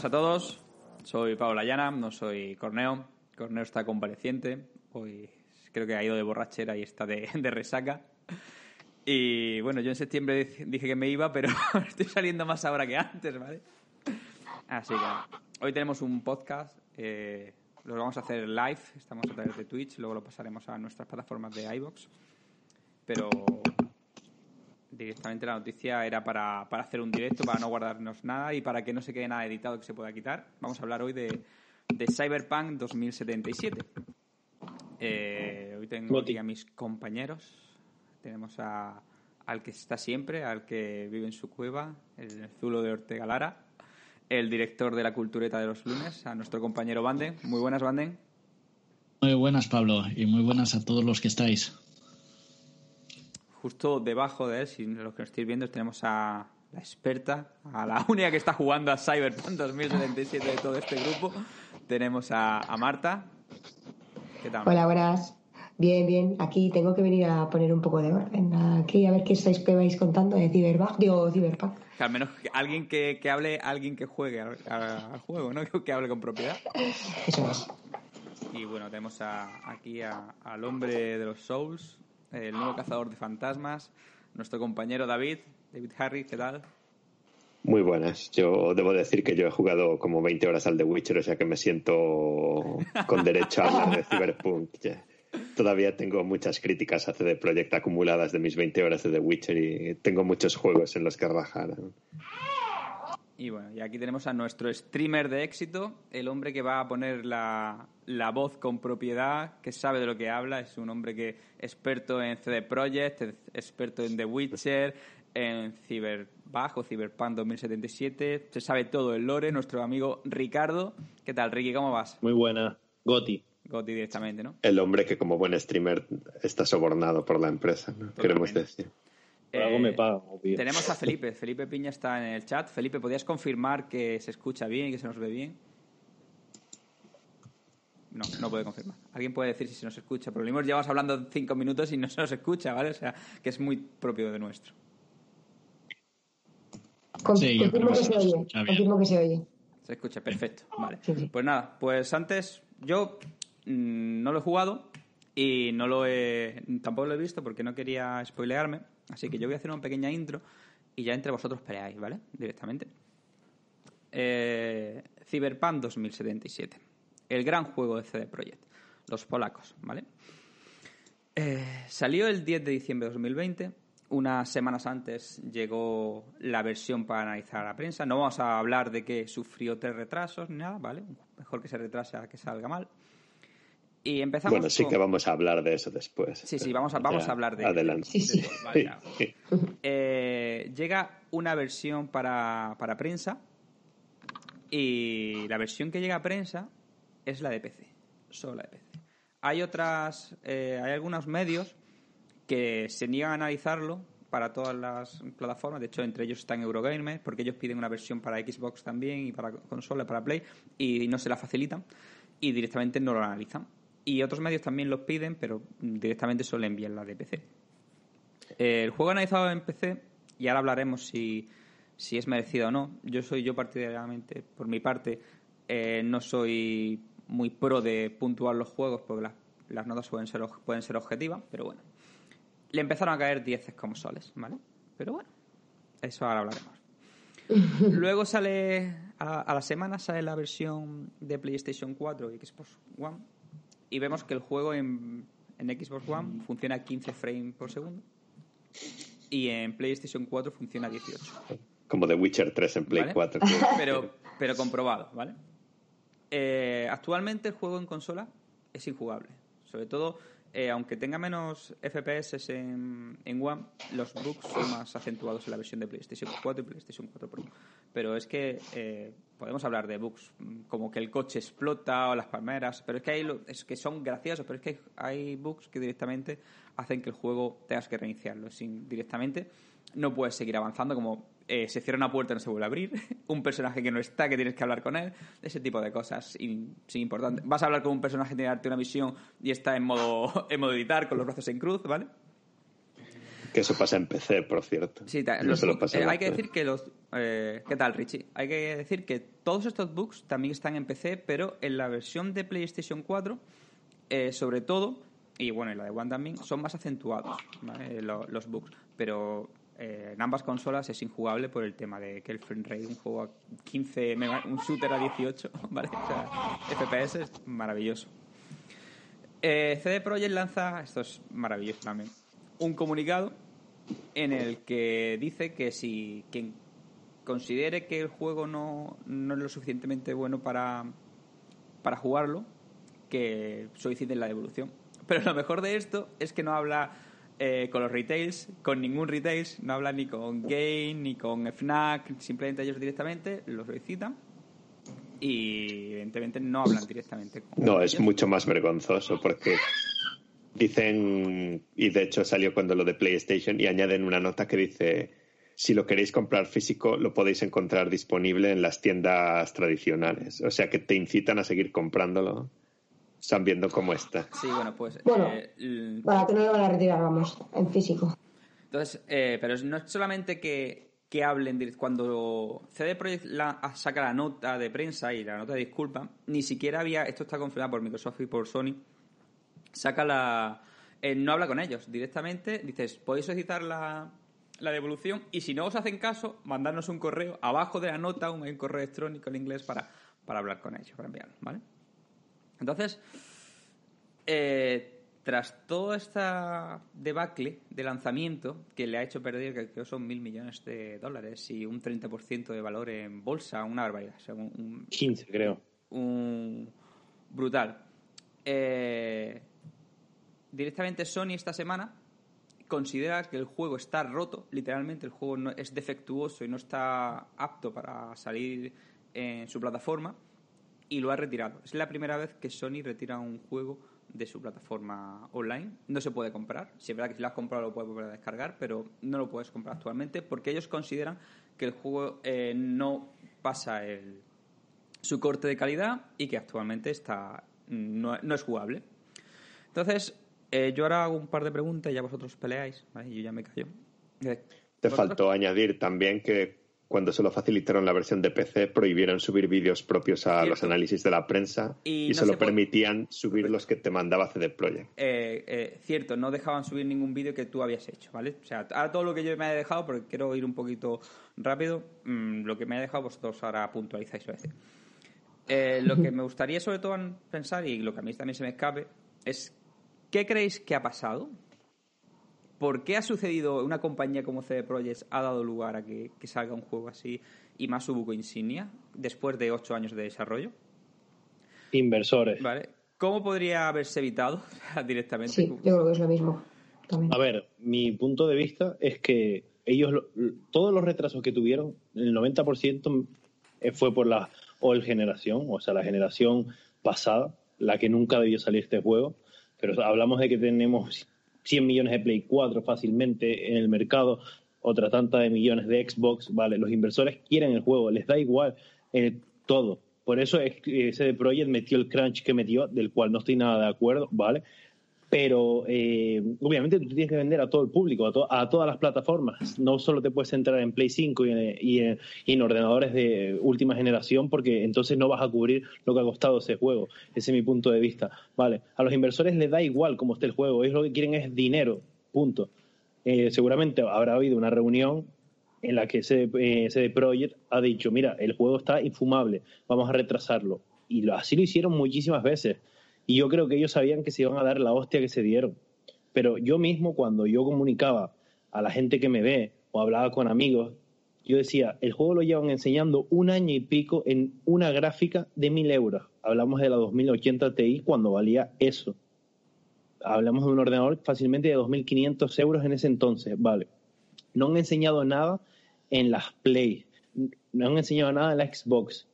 Buenas a todos. Soy Pablo Llana, no soy Corneo. Corneo está convaleciente. Hoy creo que ha ido de borrachera y está de, de resaca. Y bueno, yo en septiembre dije que me iba, pero estoy saliendo más ahora que antes, ¿vale? Así que hoy tenemos un podcast. Eh, lo vamos a hacer live. Estamos a través de Twitch. Luego lo pasaremos a nuestras plataformas de iBox. Pero directamente la noticia era para, para hacer un directo, para no guardarnos nada y para que no se quede nada editado que se pueda quitar. Vamos a hablar hoy de, de Cyberpunk 2077. Eh, hoy tengo aquí a mis compañeros. Tenemos a, al que está siempre, al que vive en su cueva, el Zulo de Ortega Lara, el director de la Cultureta de los lunes, a nuestro compañero Banden. Muy buenas, Banden. Muy buenas, Pablo, y muy buenas a todos los que estáis. Justo debajo de él, si los que nos estáis viendo, tenemos a la experta, a la única que está jugando a Cyberpunk 2077 de todo este grupo. Tenemos a, a Marta. ¿Qué tal? Hola, buenas. Bien, bien. Aquí tengo que venir a poner un poco de orden. Aquí a ver qué estáis que vais contando de Cyberpunk. Digo, Cyberpunk. Que al menos alguien que, que hable, alguien que juegue al, al, juego, ¿no? Que hable con propiedad. Eso es. Y bueno, tenemos a, aquí a, al hombre de los Souls, el nuevo cazador de fantasmas, nuestro compañero David, David Harry, ¿qué tal? Muy buenas. Yo debo decir que yo he jugado como 20 horas al The Witcher, o sea que me siento con derecho a hablar de Cyberpunk. Todavía tengo muchas críticas a CD Projekt acumuladas de mis 20 horas de The Witcher y tengo muchos juegos en los que rajar. Y bueno, y aquí tenemos a nuestro streamer de éxito, el hombre que va a poner la, la, voz con propiedad, que sabe de lo que habla, es un hombre que experto en CD Projekt, experto en The Witcher, en Cyberbug o Cyberpunk 2077, se sabe todo el lore, nuestro amigo Ricardo. ¿Qué tal, Ricky? ¿Cómo vas? Muy buena, Goti. Goti directamente, ¿no? El hombre que como buen streamer está sobornado por la empresa, ¿no? queremos decir. Por algo me pagan, obvio. Tenemos a Felipe. Felipe Piña está en el chat. Felipe, ¿podrías confirmar que se escucha bien y que se nos ve bien? No, no puede confirmar. Alguien puede decir si se nos escucha. Pero lo mismo llevamos hablando cinco minutos y no se nos escucha, ¿vale? O sea, que es muy propio de nuestro. Con, sí, confirmo, que se, se oye. confirmo que se oye. Se escucha, perfecto. Vale. Sí, sí. Pues nada, pues antes yo mmm, no lo he jugado y no lo he, tampoco lo he visto porque no quería spoilearme. Así que yo voy a hacer una pequeña intro y ya entre vosotros peleáis, ¿vale? Directamente. Eh, Cyberpunk 2077. El gran juego de CD Projekt. Los polacos, ¿vale? Eh, salió el 10 de diciembre de 2020. Unas semanas antes llegó la versión para analizar a la prensa. No vamos a hablar de que sufrió tres retrasos ni nada, ¿vale? Mejor que se retrase a que salga mal. Y empezamos bueno, sí con... que vamos a hablar de eso después. Sí, sí, vamos a, vamos a hablar de Adelante. De, de, de, vale, ya. eh, llega una versión para, para prensa y la versión que llega a prensa es la de PC, solo la de PC. Hay otras, eh, hay algunos medios que se niegan a analizarlo para todas las plataformas. De hecho, entre ellos están Eurogamer, porque ellos piden una versión para Xbox también y para consola, para Play, y no se la facilitan y directamente no lo analizan. Y otros medios también los piden, pero directamente solo envían la de PC. El juego analizado en PC, y ahora hablaremos si, si es merecido o no. Yo soy yo partidariamente, por mi parte, eh, no soy muy pro de puntuar los juegos porque las, las notas pueden ser, pueden ser objetivas, pero bueno. Le empezaron a caer 10 como soles, ¿vale? Pero bueno, eso ahora hablaremos. Luego sale, a, a, la semana sale la versión de PlayStation 4 y Xbox One y vemos que el juego en, en Xbox One funciona a 15 frames por segundo y en PlayStation 4 funciona a 18. Como The Witcher 3 en Play ¿Vale? 4. Pero, pero comprobado, ¿vale? Eh, actualmente el juego en consola es injugable. Sobre todo, eh, aunque tenga menos FPS en, en One, los bugs son más acentuados en la versión de PlayStation 4 y PlayStation 4 Pro. Pero es que eh, podemos hablar de bugs como que el coche explota o las palmeras, pero es que hay es que son graciosos, pero es que hay, bugs que directamente hacen que el juego tengas que reiniciarlo. Sin, directamente no puedes seguir avanzando como eh, se cierra una puerta y no se vuelve a abrir, un personaje que no está, que tienes que hablar con él, ese tipo de cosas sin, importante. Vas a hablar con un personaje tiene que darte una misión y está en modo, en modo editar, con los brazos en cruz, ¿vale? Que eso pasa en PC, por cierto. Sí, hay que decir que los... ¿Qué tal, Richie? Hay que decir que todos estos bugs también están en PC, pero en la versión de PlayStation 4, sobre todo, y bueno, en la de One también, son más acentuados los, bugs. Pero eh, en ambas consolas es injugable por el tema de que el frame rate, un juego a 15, un shooter a 18, ¿vale? O sea, FPS es maravilloso. Eh, CD Projekt lanza, esto es maravilloso también, un comunicado en el que dice que si quien considere que el juego no, no es lo suficientemente bueno para, para jugarlo, que soliciten la devolución. Pero lo mejor de esto es que no habla eh, con los retails, con ningún retails, no habla ni con Game, ni con FNAC, simplemente ellos directamente lo solicitan y evidentemente no hablan directamente con No, es mucho más vergonzoso porque dicen, y de hecho salió cuando lo de PlayStation, y añaden una nota que dice, si lo queréis comprar físico, lo podéis encontrar disponible en las tiendas tradicionales. O sea que te incitan a seguir comprándolo están viendo cómo está. Sí, bueno, pues... Bueno, eh, para que no lo van a retirar, vamos, en físico. Entonces, eh, pero no es solamente que, que hablen, cuando CD Projekt saca la nota de prensa y la nota de disculpa, ni siquiera había, esto está confirmado por Microsoft y por Sony, saca la... Eh, no habla con ellos directamente, dices, podéis solicitar la, la devolución y si no os hacen caso, mandarnos un correo abajo de la nota, un, un correo electrónico en inglés para, para hablar con ellos, para enviarlo, ¿vale? Entonces, eh, tras toda esta debacle de lanzamiento que le ha hecho perder, que creo son mil millones de dólares y un 30% de valor en bolsa, una barbaridad. 15, creo. Un, brutal. Eh, directamente Sony esta semana considera que el juego está roto, literalmente el juego no, es defectuoso y no está apto para salir en su plataforma y lo ha retirado. Es la primera vez que Sony retira un juego de su plataforma online. No se puede comprar. Si es verdad que si lo has comprado lo puedes volver a descargar, pero no lo puedes comprar actualmente porque ellos consideran que el juego eh, no pasa el, su corte de calidad y que actualmente está no, es jugable. Entonces, eh, yo ahora hago un par de preguntas y ya vosotros peleáis, ¿vale? yo ya me callo. Te faltó añadir también que cuando se lo facilitaron la versión de PC, prohibieron subir vídeos propios a los análisis de la prensa y, solo permitían subir los que te mandaba CD Projekt. Eh, eh, cierto, no dejaban subir ningún vídeo que tú habías hecho, ¿vale? O sea, ahora todo lo que yo me he dejado, porque quiero ir un poquito rápido, mm, lo que me he dejado vosotros ahora puntualizáis a veces. Eh, lo que me gustaría sobre todo pensar, y lo que a mí también se me escape, es ¿qué creéis que ha pasado? ¿Por qué ha sucedido una compañía como CD Projekt ha dado lugar a que, salga un juego así y más su buco insignia después de ocho años de desarrollo? Inversores. Vale. ¿Cómo podría haberse evitado directamente? Sí, yo creo que es lo mismo. A ver, mi punto de vista es que ellos, todos los retrasos que tuvieron, el 90% fue por la old generación, o sea, la generación pasada, la que nunca debió salir este juego. Pero hablamos de que tenemos 100 millones de Play 4 fácilmente en el mercado, otra tanta de millones de Xbox, ¿vale? Los inversores quieren el juego, les da igual eh, todo. Por eso ese Project metió el crunch que metió, del cual no estoy nada de acuerdo, ¿vale? Pero eh, obviamente tú tienes que vender a todo el público, a, todas las plataformas. No solo te puedes entrar en Play 5 y en, ordenadores de última generación, porque entonces no vas a cubrir lo que ha costado ese juego. Ese es mi punto de vista. Vale, a los inversores les da igual cómo esté el juego, ellos lo que quieren es dinero, punto. Eh, seguramente habrá habido una reunión en la que ese, eh, ese Project ha dicho, mira, el juego está infumable, vamos a retrasarlo. Y así lo hicieron muchísimas veces y yo creo que ellos sabían que se iban a dar la hostia que se dieron. Pero yo mismo, cuando yo comunicaba a la gente que me ve o hablaba con amigos, yo decía, el juego lo llevan enseñando un año y pico en una gráfica de mil euros. Hablamos de la 2080 Ti cuando valía eso. Hablamos de un ordenador fácilmente de 2.500 euros en ese entonces, vale. No han enseñado nada en las Play, no han enseñado nada en la Xbox.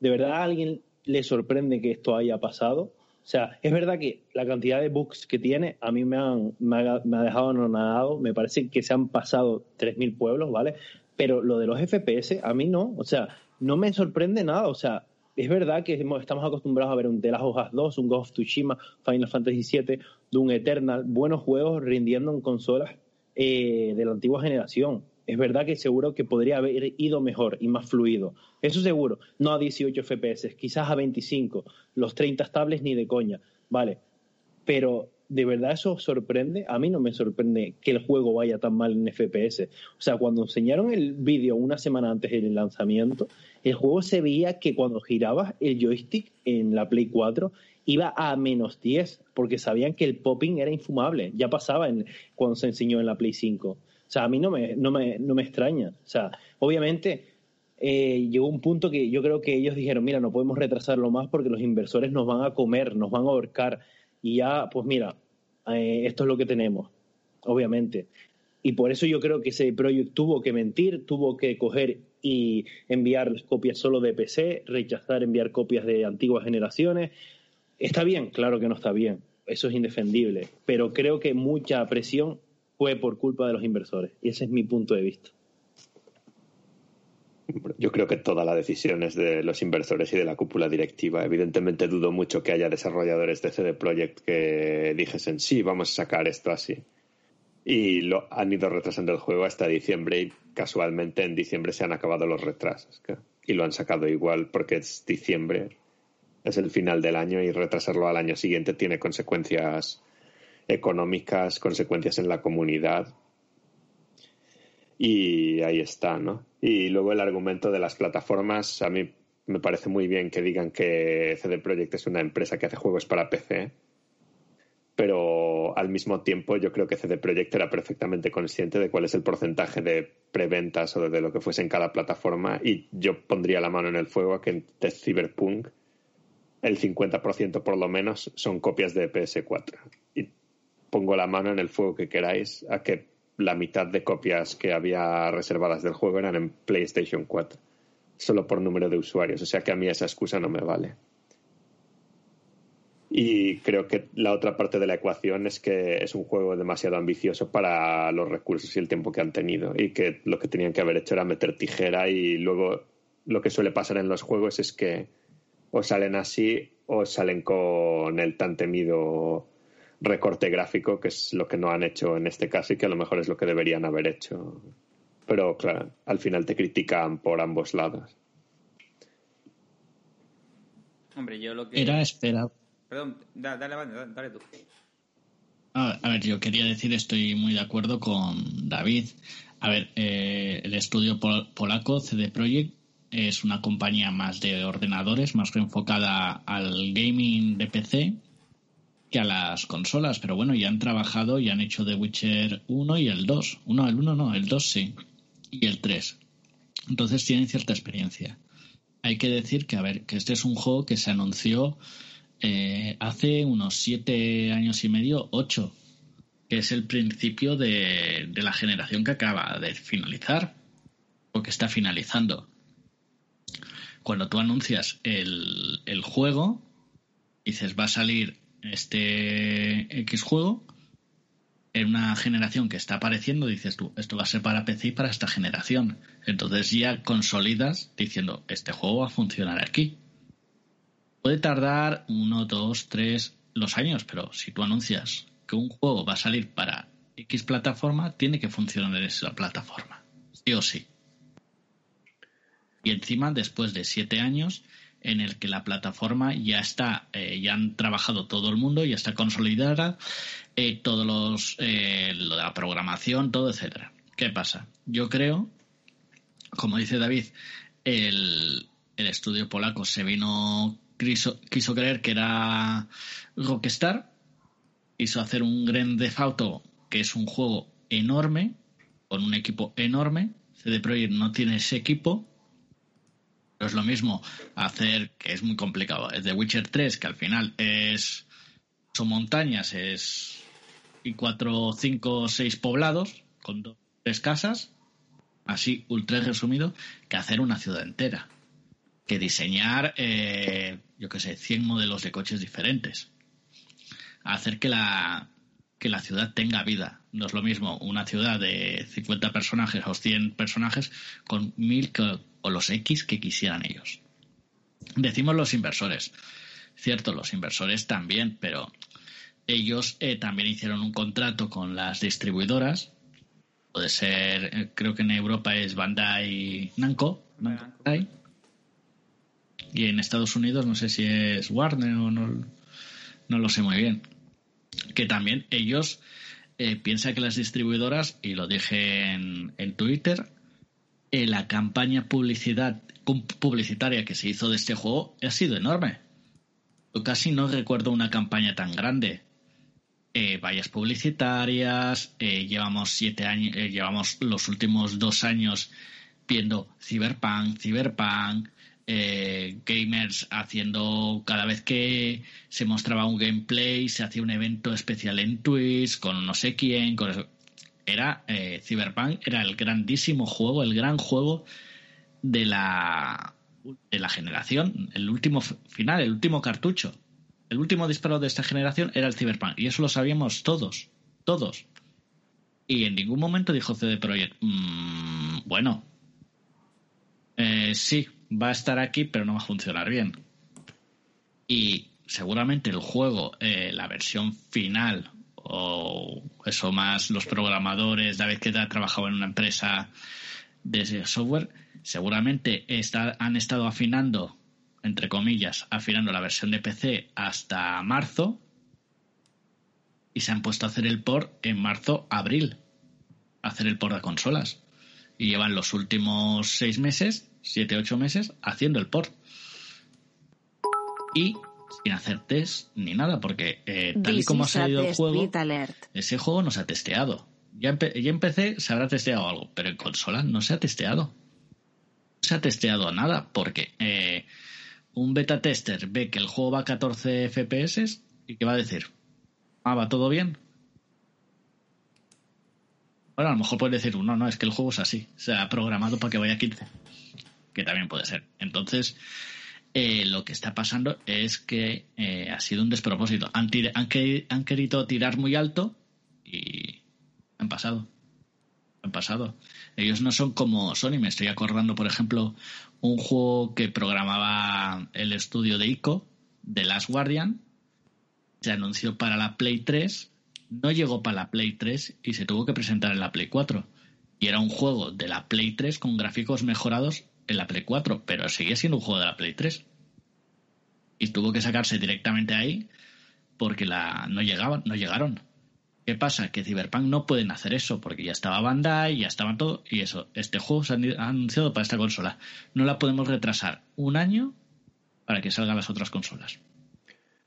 ¿De verdad a alguien le sorprende que esto haya pasado? O sea, es verdad que la cantidad de bugs que tiene a mí me, han, me, ha, dejado anonadado. Me parece que se han pasado 3.000 pueblos, ¿vale? Pero lo de los FPS, a mí no. O sea, no me sorprende nada. O sea, es verdad que estamos acostumbrados a ver un The Last of Us 2, un Ghost of Tsushima, Final Fantasy VII, un Eternal, buenos juegos rindiendo en consolas eh, de la antigua generación. Es verdad que seguro que podría haber ido mejor y más fluido. Eso seguro. No a 18 FPS, quizás a 25. Los 30 estables ni de coña. Vale. Pero ¿de verdad eso sorprende? A mí no me sorprende que el juego vaya tan mal en FPS. O sea, cuando enseñaron el vídeo una semana antes del lanzamiento, el juego se veía que cuando girabas el joystick en la Play 4 iba a menos 10, porque sabían que el popping era infumable. Ya pasaba en, cuando se enseñó en la Play 5. Sea, a mí no me, no me, no me extraña. O sea, obviamente eh, llegó un punto que yo creo que ellos dijeron, mira, no podemos retrasarlo más porque los inversores nos van a comer, nos van a ahorcar. Y ya, pues mira, eh, esto es lo que tenemos, obviamente. Y por eso yo creo que ese proyecto tuvo que mentir, tuvo que coger y enviar copias solo de PC, rechazar enviar copias de antiguas generaciones. Está bien, claro que no está bien, eso es indefendible, pero creo que mucha presión fue por culpa de los inversores y ese es mi punto de vista. Yo creo que toda la decisión es de los inversores y de la cúpula directiva. Evidentemente dudo mucho que haya desarrolladores de CD Projekt que dijesen sí, vamos a sacar esto así. Y lo han ido retrasando el juego hasta diciembre y casualmente en diciembre se han acabado los retrasos. Y lo han sacado igual porque es diciembre, es el final del año y retrasarlo al año siguiente tiene consecuencias económicas, consecuencias en la comunidad y ahí está, ¿no? Y luego el argumento de las plataformas, a mí me parece muy bien que digan que CD Projekt es una empresa que hace juegos para PC, pero al mismo tiempo yo creo que CD Projekt era perfectamente consciente de cuál es el porcentaje de preventas o de lo que fuese en cada plataforma y yo pondría la mano en el fuego a que de Cyberpunk el 50% por lo menos son copias de PS4 y pongo la mano en el fuego que queráis a que la mitad de copias que había reservadas del juego eran en PlayStation 4, solo por número de usuarios, o sea que a mí esa excusa no me vale. Y creo que la otra parte de la ecuación es que es un juego demasiado ambicioso para los recursos y el tiempo que han tenido y que lo que tenían que haber hecho era meter tijera y luego lo que suele pasar en los juegos es que o salen así o salen con el tan temido recorte gráfico, que es lo que no han hecho en este caso y que a lo mejor es lo que deberían haber hecho. Pero claro, al final te critican por ambos lados. Hombre, yo lo que... Era esperado. Perdón, dale, dale, dale tú. A ver, yo quería decir, estoy muy de acuerdo con David. A ver, eh, el estudio polaco CD Projekt es una compañía más de ordenadores, más enfocada al gaming de PC que a las consolas, pero bueno, ya han trabajado y han hecho The Witcher 1 y el 2. Uno, el 1 no, el 2 sí. Y el 3. Entonces tienen cierta experiencia. Hay que decir que, a ver, que este es un juego que se anunció eh, hace unos 7 años y medio, 8, que es el principio de, de la generación que acaba de finalizar o que está finalizando. Cuando tú anuncias el, el juego, dices va a salir este X juego en una generación que está apareciendo, dices tú, esto va a ser para PC y para esta generación. Entonces ya consolidas diciendo, este juego va a funcionar aquí. Puede tardar uno, dos, tres los años, pero si tú anuncias que un juego va a salir para X plataforma, tiene que funcionar en esa plataforma. Sí o sí. Y encima, después de siete años, en el que la plataforma ya está, eh, ya han trabajado todo el mundo, ya está consolidada, eh, todos los, eh, lo de la programación, todo, etcétera. ¿Qué pasa? Yo creo, como dice David, el, el estudio polaco se vino, quiso, quiso creer que era Rockstar, quiso hacer un Grand Theft que es un juego enorme, con un equipo enorme. CD Projekt no tiene ese equipo, es lo mismo hacer, que es muy complicado, es The Witcher 3, que al final es son montañas, es y cuatro, cinco, seis poblados con dos, tres casas, así ultra resumido, que hacer una ciudad entera. Que diseñar, eh, yo qué sé, 100 modelos de coches diferentes. Hacer que la, que la ciudad tenga vida. No es lo mismo una ciudad de 50 personajes o 100 personajes con mil o los X que quisieran ellos. Decimos los inversores. Cierto, los inversores también, pero ellos eh, también hicieron un contrato con las distribuidoras Puede ser, eh, creo que en Europa es Bandai Namco. Bandai. Y en Estados Unidos no sé si es Warner o no, no lo sé muy bien. Que también ellos eh, piensan que las distribuidoras, y lo dije en, en Twitter, eh, la campaña publicidad, publicitaria que se hizo de este juego ha sido enorme. Yo casi no recuerdo una campaña tan grande. Eh, vallas publicitarias, eh, llevamos siete años, llevamos los últimos dos años viendo Cyberpunk, Cyberpunk, gamers haciendo cada vez que se mostraba un gameplay, se hacía un evento especial en Twitch con no sé quién, con era eh, Cyberpunk era el grandísimo juego, el gran juego de la de la generación, el último final, el último cartucho, el último disparo de esta generación era el Cyberpunk y eso lo sabíamos todos, todos. Y en ningún momento dijo CD Projekt, mm, bueno, eh, sí, va a estar aquí, pero no va a funcionar bien. Y seguramente el juego, eh, la versión final o eso más los programadores, David que ha trabajado en una empresa de software, seguramente han estado afinando, entre comillas, afinando la versión de PC hasta marzo y se han puesto a hacer el port en marzo, abril, hacer el port de consolas. Y llevan los últimos seis meses, siete, ocho meses, haciendo el port. Y sin hacer test ni nada, porque eh, tal y como ha salido el juego, ese juego no se ha testeado. Ya en, PC se habrá testeado algo, pero en consola no se ha testeado. No se ha testeado nada, porque eh, un beta tester ve que el juego va a 14 FPS y que va a decir, ah, va todo bien. Bueno, a lo mejor puede decir, no, no, es que el juego es así, se ha programado para que vaya a 15. Que también puede ser. Entonces, eh, lo que está pasando es que eh, ha sido un despropósito. Han, querido tirar muy alto y han pasado. Han pasado. Ellos no son como Sony. Me estoy acordando, por ejemplo, un juego que programaba el estudio de ICO, The Last Guardian. Se anunció para la Play 3. No llegó para la Play 3 y se tuvo que presentar en la Play 4. Y era un juego de la Play 3 con gráficos mejorados en la Play 4, pero seguía siendo un juego de la Play 3. Y tuvo que sacarse directamente ahí porque la, no, llegaban, no llegaron. ¿Qué pasa? Que Cyberpunk no pueden hacer eso porque ya estaba Bandai, ya estaba todo y eso. Este juego se ha anunciado para esta consola. No la podemos retrasar un año para que salgan las otras consolas.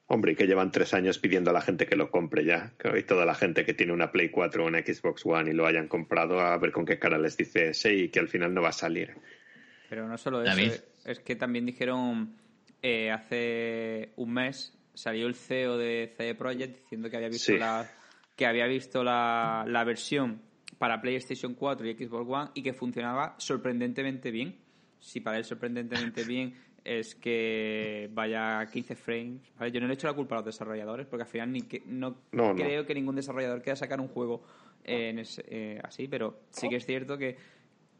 Hombre, y que llevan tres años pidiendo a la gente que lo compre ya. Que hoy toda la gente que tiene una Play 4 o una Xbox One y lo hayan comprado, a ver con qué cara les dice sí y que al final no va a salir. Pero no solo eso, es que también dijeron eh, hace un mes salió el CEO de CD Projekt diciendo que había visto la que había visto la, la, versión para PlayStation 4 y Xbox One y que funcionaba sorprendentemente bien. Si para él sorprendentemente bien es que vaya a 15 frames. Yo no le he hecho la culpa a los desarrolladores porque al final ni que, no, creo que ningún desarrollador quiera sacar un juego en eh, así, pero sí que es cierto que,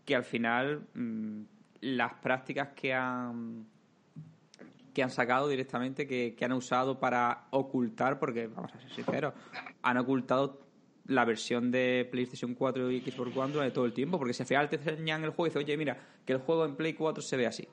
que al final mm, las prácticas que han que han sacado directamente, que, han usado para ocultar, porque vamos a ser sinceros, han ocultado la versión de PlayStation 4 y Xbox One durante todo el tiempo, porque si al final te enseñan el juego y dices, oye, mira, que el juego en Play 4 se ve así.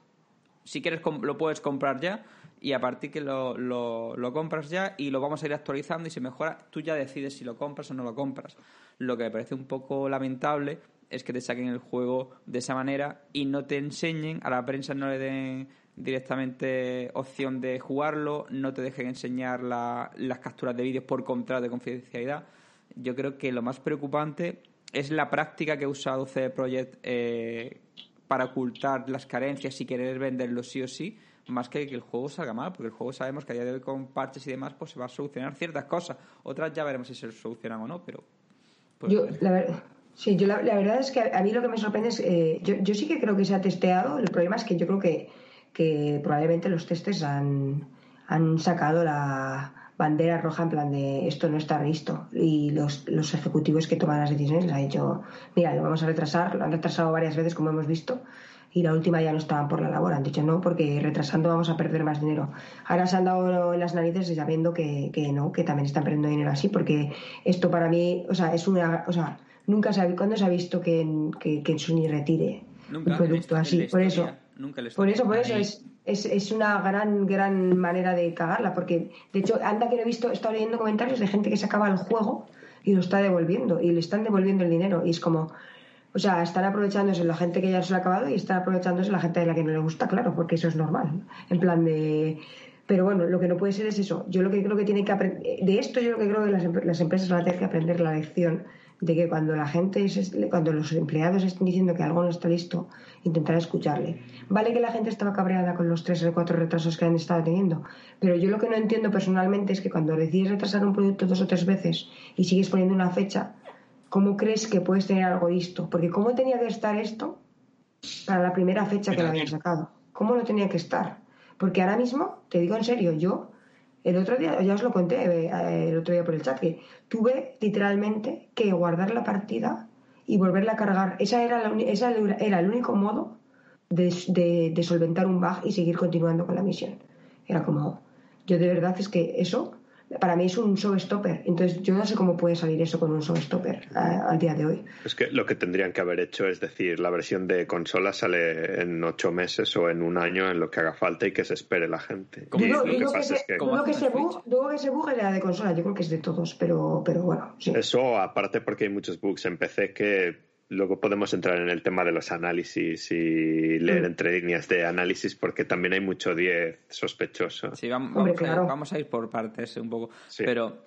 Si quieres lo puedes comprar ya y a partir que lo, lo, lo, compras ya y lo vamos a ir actualizando y si mejora, tú ya decides si lo compras o no lo compras. Lo que me parece un poco lamentable es que te saquen el juego de esa manera y no te enseñen, a la prensa no le den directamente opción de jugarlo, no te dejen enseñar las capturas de vídeos por contrato de confidencialidad. Yo creo que lo más preocupante es la práctica que ha usado CD Projekt eh, para ocultar las carencias y querer venderlo sí o sí, más que que el juego salga mal, porque el juego sabemos que a día de hoy con parches y demás pues se va a solucionar ciertas cosas. Otras ya veremos si se solucionan o no, pero... Pues, yo, la verdad Sí, yo la, verdad es que a, mí lo que me sorprende es, eh, yo, yo, sí que creo que se ha testeado, el problema es que yo creo que, que probablemente los testes han, han sacado la bandera roja en plan de esto no está listo y los, los ejecutivos que toman las decisiones les han dicho, mira, lo vamos a retrasar, lo han retrasado varias veces como hemos visto y la última ya no estaban por la labor, han dicho no, porque retrasando vamos a perder más dinero. Ahora se han dado las narices sabiendo que, que no, que también están perdiendo dinero así, porque esto para mí, o sea, es una, o sea, nunca se ¿cuándo se ha visto que, en- que, que Sony retire Nunca, un producto en en así? Por eso, nunca en por eso, por eso es, es, es una gran, gran manera de cagarla, porque de hecho, anda que no he visto, he estado leyendo comentarios de gente que se acaba el juego y lo está devolviendo, y le están devolviendo el dinero, y es como, o sea, están aprovechándose la gente que ya se lo ha acabado y están aprovechándose la gente de la que no le gusta, claro, porque eso es normal, en plan de... Pero bueno, lo que no puede ser es eso. Yo lo que creo que tienen que aprender... De esto yo lo que creo que las, las empresas van a tener que aprender la lección de que cuando la gente, cuando los empleados estén diciendo que algo no está listo, intentar escucharle. Vale que la gente estaba cabreada con los tres o cuatro retrasos que han estado teniendo, pero yo lo que no entiendo personalmente es que cuando decides retrasar un producto dos o tres veces y sigues poniendo una fecha, ¿cómo crees que puedes tener algo listo? Porque ¿cómo tenía que estar esto para la primera fecha que a habían sacado? ¿Cómo no tenía que estar? Porque ahora mismo, te digo en serio, yo el otro día, ya os lo conté eh, el otro día por el chat, que tuve literalmente que guardar la partida y volverla a cargar. Esa era, la esa era el único modo de, de- de solventar un bug y seguir continuando con la misión. Era como, yo de verdad es que eso para mí es un showstopper. Entonces yo no sé cómo puede salir eso con un showstopper a- al día de hoy. Es que lo que tendrían que haber hecho es decir, la versión de consola sale en ocho meses o en un año en lo que haga falta y que se espere la gente. Como Y Dudo, lo que pasa es ese- que dudo que hacen ese en bug, dudo que ese bug era de consola, yo creo que es de todos, pero, pero bueno, sí. eso aparte porque hay muchos bugs en PC que luego podemos entrar en el tema de los análisis y leer Mm. entre líneas de análisis porque también hay mucho 10 sospechoso. Sí, vam- vamos, Hombre, a ir, claro. vamos a ir por partes un poco. Sí. Pero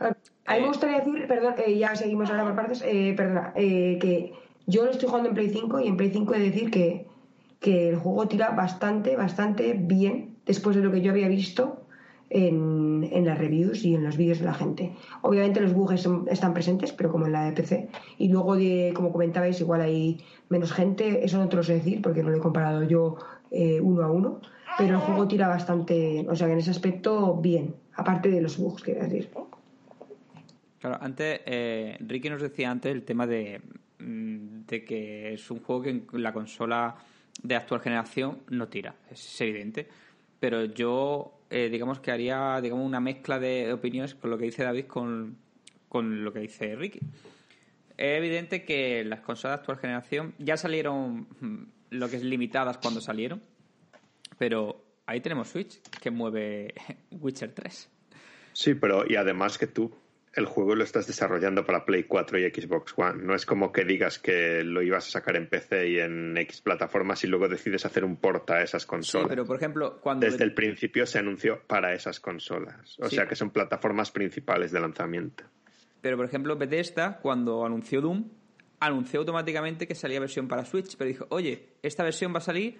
A mí me Eh, gustaría decir, perdón, eh, ya seguimos ahora por partes, eh, perdona, eh, que yo lo estoy jugando en Play 5 y en Play 5 he de decir que, que el juego tira bastante, bastante bien después de lo que yo había visto en, en las reviews y en los vídeos de la gente. Obviamente los bugs están presentes, pero como en la de PC. Y luego, de, como comentabais, igual hay menos gente, eso no te lo sé decir porque no lo he comparado yo eh, uno a uno, pero el juego tira bastante, o sea en ese aspecto bien, aparte de los bugs, quiero decir. Claro, antes, eh, Ricky nos decía antes el tema de, mm, de que es un juego que en la consola de actual generación no tira, es evidente. Pero yo, eh, digamos que haría digamos una mezcla de opiniones con lo que dice David con, con lo que dice Ricky. Es evidente que las consolas de actual generación ya salieron mm, lo que es limitadas cuando salieron, pero ahí tenemos Switch que mueve Witcher 3. Sí, pero y además que tú el juego lo estás desarrollando para Play 4 y Xbox One. No es como que digas que lo ibas a sacar en PC y en X plataformas y luego decides hacer un port a esas Sí, consolas. pero por ejemplo, cuando Desde el principio se anunció para esas consolas. O Sí. sea que son plataformas principales de lanzamiento. Pero, por ejemplo, Bethesda, cuando anunció Doom, anunció automáticamente que salía versión para Switch, pero dijo, oye, esta versión va a salir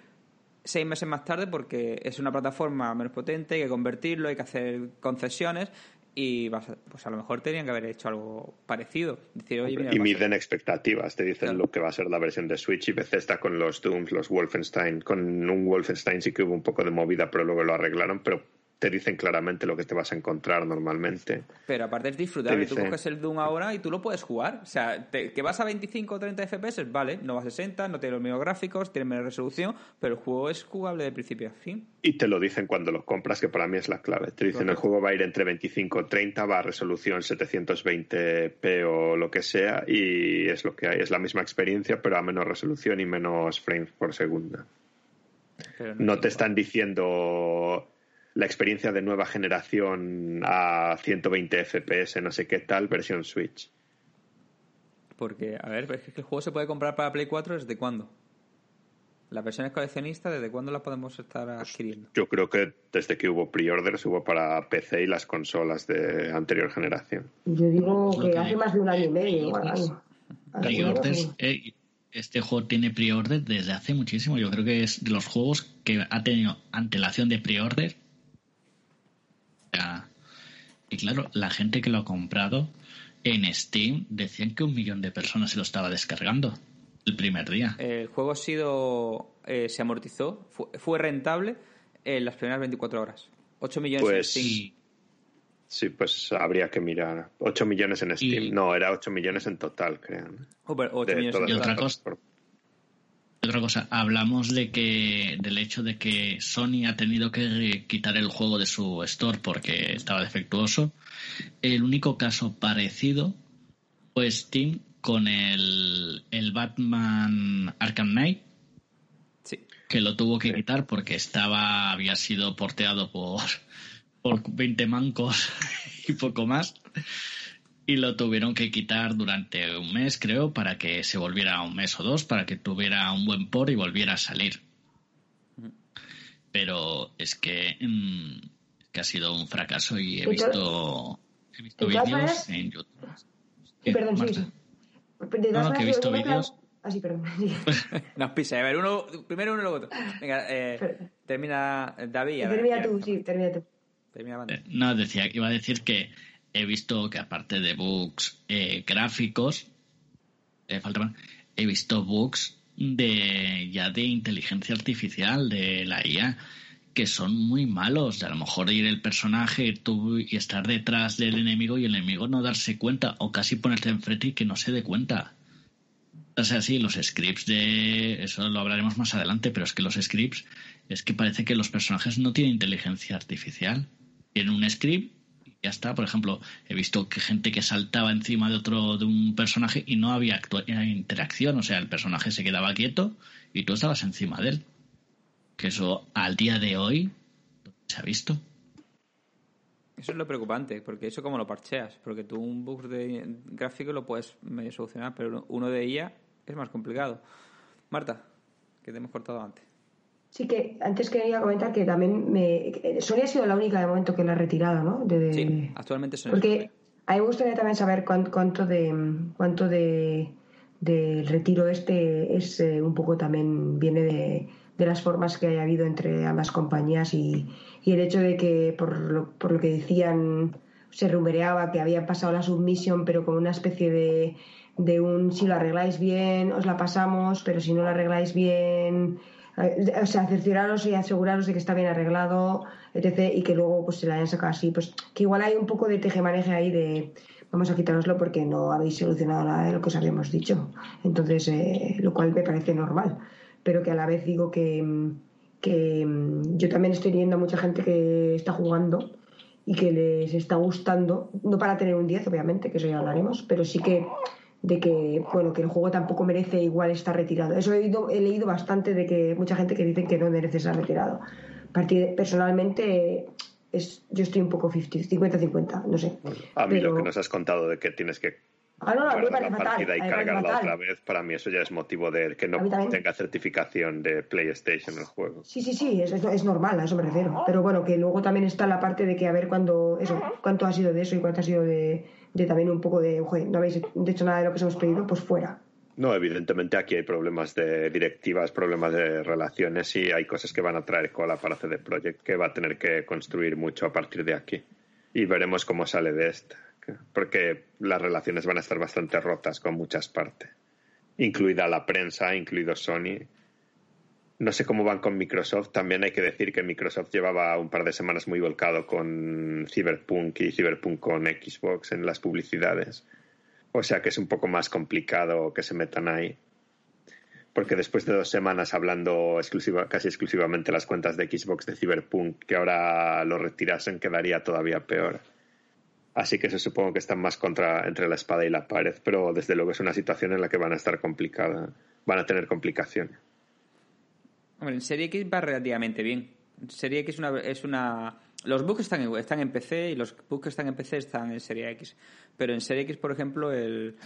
seis meses más tarde porque es una plataforma menos potente, hay que convertirlo, hay que hacer concesiones y vas a- pues a lo mejor tenían que haber hecho algo parecido. Decir, oye, mira, y miden expectativas, te dicen Claro. lo que va a ser la versión de Switch y Bethesda con los Dooms, los Wolfenstein. Con un Wolfenstein sí que hubo un poco de movida, pero luego lo arreglaron, pero te dicen claramente lo que te vas a encontrar normalmente. Pero aparte es disfrutable. Te Tú dice- coges el Doom ahora y tú lo puedes jugar. O sea, te- que vas a 25 o 30 FPS, vale, no va a 60, no tiene los mismos gráficos, tiene menos resolución, pero el juego es jugable de principio a fin. Y te lo dicen cuando lo compras, que para mí es la clave. Te dicen el juego va a ir entre 25 y 30, va a resolución 720p o lo que sea, y es lo que hay. Es la misma experiencia, pero a menos resolución y menos frames por segundo. Pero No es te igual. están diciendo la experiencia de nueva generación a 120 FPS, no sé qué tal, versión Switch. Porque, a ver, es que el juego se puede comprar para Play 4 ¿desde cuándo? Las versiones coleccionistas, ¿desde cuándo las podemos estar adquiriendo? Yo creo que desde que hubo pre-orders hubo para PC y las consolas de anterior generación. Yo digo Es que hace más de un año y medio. eh, este juego tiene pre-order desde hace muchísimo. Yo creo que es de los juegos que ha tenido antelación de pre-order. Y claro, la gente que lo ha comprado en Steam decían que un millón de personas se lo estaba descargando el primer día. El juego ha sido. eh, se amortizó, fue, fue rentable en las primeras 24 horas. 8 millones Pues- en Steam. Y Sí, pues habría que mirar. 8 millones en Steam. Y- No, era 8 millones en total, creo. ¿no? Oh, pero 8 De millones en Y otra las total. cosa-. Otra cosa, hablamos de que del hecho de que Sony ha tenido que quitar el juego de su store porque estaba defectuoso. El único caso parecido fue Steam con el, el Batman Arkham Knight. Sí. Que lo tuvo que quitar porque estaba, había sido porteado por, por 20 mancos y poco más. Y lo tuvieron que quitar durante un mes, creo, para que se volviera un mes o dos, para que tuviera un buen por y volviera a salir. Pero es que, mm, que ha sido un fracaso y he visto, he visto vídeos en YouTube. Sí, ¿Qué, perdón, sí, Marta? sí. De No, no, que he visto vídeos. Ah, sí, perdón. sí. Nos pisa. A ver, uno, primero uno y luego otro. Venga, eh, termina David. a ver, Termina ya. tú, sí, termina tú. Termina. Eh, No, decía, iba a decir que he visto que aparte de bugs eh, gráficos, eh, he visto bugs de ya de inteligencia artificial de la IA que son muy malos. De a lo mejor ir el personaje tú y estar detrás del enemigo y el enemigo no darse cuenta o casi ponerte enfrente y que no se dé cuenta. O sea, sí, los scripts de... Eso lo hablaremos más adelante, pero es que los scripts es que parece que los personajes no tienen inteligencia artificial. Tienen un script ya está. Por ejemplo, he visto que gente que saltaba encima de otro, de un personaje y no había interacción. O sea, el personaje se quedaba quieto y tú estabas encima de él. Que eso al día de hoy se ha visto. Eso es lo preocupante, porque eso como lo parcheas. Porque tú un bug de gráfico lo puedes medio solucionar, pero uno de IA es más complicado. Marta, que te hemos cortado antes. Sí, que antes quería comentar que también me... que Sony ha sido la única de momento que la ha retirado, ¿no? De- Sí, actualmente son Porque a mí me gustaría también saber cuán- cuánto de cuánto de del retiro este es eh, un poco también viene de, de las formas que haya habido entre ambas compañías y, y el hecho de que por lo, por lo que decían se rumoreaba que habían pasado la submisión pero como una especie de, de un si lo arregláis bien os la pasamos pero si no lo arregláis bien eh, o sea, y aseguraros de que está bien arreglado, etc. Y que luego pues se la hayan sacado así. Pues que igual hay un poco de tejemaneje ahí de vamos a quitároslo porque no habéis solucionado nada de lo que os habíamos dicho. Entonces, eh, lo cual me parece normal. Pero que a la vez digo que, que mm, yo también estoy viendo a mucha gente que está jugando y que les está gustando, no para tener un 10, obviamente, que eso ya hablaremos, pero sí que de que bueno que el juego tampoco merece igual estar retirado. Eso he, oído- he leído bastante de que mucha gente que dicen que no merece estar retirado. Personalmente es, yo estoy un poco 50 50-50, no sé. A mí Pero- lo que nos has contado de que tienes que Ah, no, no, fatal. partida y cargarla otra vez, para mí eso ya es motivo de que no tenga certificación de PlayStation el juego. Sí, sí, sí, es, es, es normal, a eso me refiero. Pero bueno, que luego también está la parte de que a ver cuándo, eso, cuánto ha sido de eso y cuánto ha sido de, de también un poco de, oye, no habéis hecho nada de lo que os hemos pedido, pues fuera. No, evidentemente aquí hay problemas de directivas, problemas de relaciones y hay cosas que van a traer cola para CD Projekt que va a tener que construir mucho a partir de aquí. Y veremos cómo sale de esta. Porque las relaciones van a estar bastante rotas con muchas partes. Incluida la prensa, incluido Sony. No sé cómo van con Microsoft. También hay que decir que Microsoft llevaba un par de semanas muy volcado con Cyberpunk y Cyberpunk con Xbox en las publicidades. O sea que es un poco más complicado que se metan ahí. Porque después de dos semanas hablando casi exclusivamente las cuentas de Xbox de Cyberpunk, que ahora lo retirasen, quedaría todavía peor. Así que eso supongo que están más contra entre la espada y la pared, pero desde luego es una situación en la que van a estar complicada, van a tener complicaciones. Hombre, en Serie X va relativamente bien. En Serie X es una, es una... Los bugs están en, PC y los bugs que están en PC están en Serie X. Pero en Serie X, por ejemplo, el,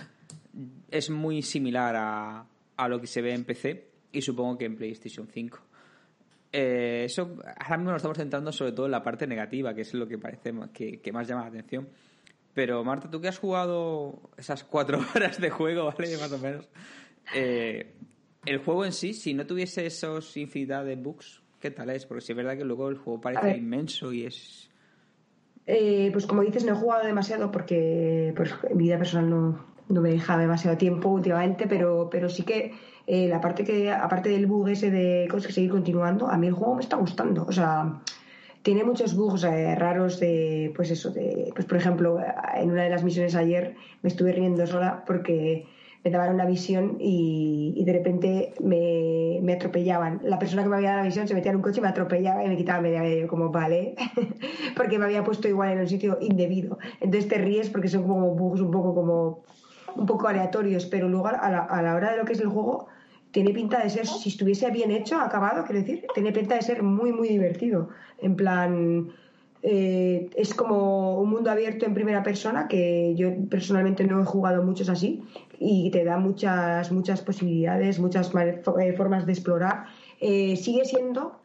es muy similar a, a lo que se ve en PC y supongo que en PlayStation 5. Eh, eso ahora mismo nos estamos centrando sobre todo en la parte negativa, que es lo que parece que, que más llama la atención. Pero Marta, tú que has jugado esas cuatro horas de juego, ¿vale? Más o menos. eh, el juego en sí, si no tuviese esos infinidad de bugs, ¿qué tal es? Porque sí es verdad que luego el juego parece inmenso y es... Eh, pues como dices, no he jugado demasiado porque pues, mi vida personal no, no me deja demasiado tiempo últimamente, pero, pero sí que eh, la parte que, aparte del bug ese de cosas que seguir continuando, a mí el juego me está gustando. O sea, tiene muchos bugs eh, raros de, pues eso, de, pues por ejemplo, en una de las misiones ayer me estuve riendo sola porque me daban una visión y, de repente me, me atropellaban. La persona que me había dado la visión se metía en un coche y me atropellaba y me quitaba media media. Yo como, vale, porque me había puesto igual en un sitio indebido. Entonces te ríes porque son como bugs un poco como un poco aleatorios, pero luego a la, a la hora de lo que es el juego tiene pinta de ser, si estuviese bien hecho, acabado, quiero decir, tiene pinta de ser muy, muy divertido. En plan, eh, es como un mundo abierto en primera persona, que yo personalmente no he jugado muchos así, y te da muchas, muchas posibilidades, muchas eh, formas de explorar. Eh, sigue siendo,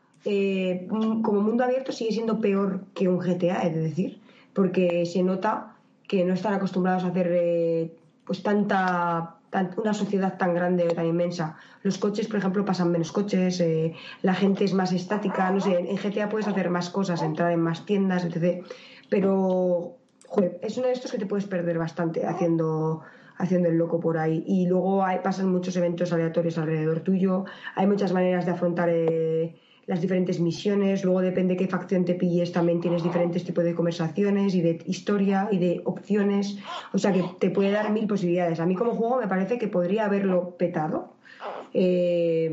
como mundo abierto, sigue siendo peor que un GTA, es decir, porque se nota que no están acostumbrados a hacer pues tanta una sociedad tan grande, tan inmensa. Los coches, por ejemplo, pasan menos coches, eh, la gente es más estática, no sé, en GTA puedes hacer más cosas, entrar en más tiendas, etc. Pero, joder, es uno de estos que te puedes perder bastante haciendo haciendo el loco por ahí. Y luego hay, pasan muchos eventos aleatorios alrededor tuyo, hay muchas maneras de afrontar eh, las diferentes misiones, luego depende qué facción te pilles, también tienes diferentes tipos de conversaciones y de historia y de opciones, o sea que te puede dar mil posibilidades. A mí como juego me parece que podría haberlo petado. Eh,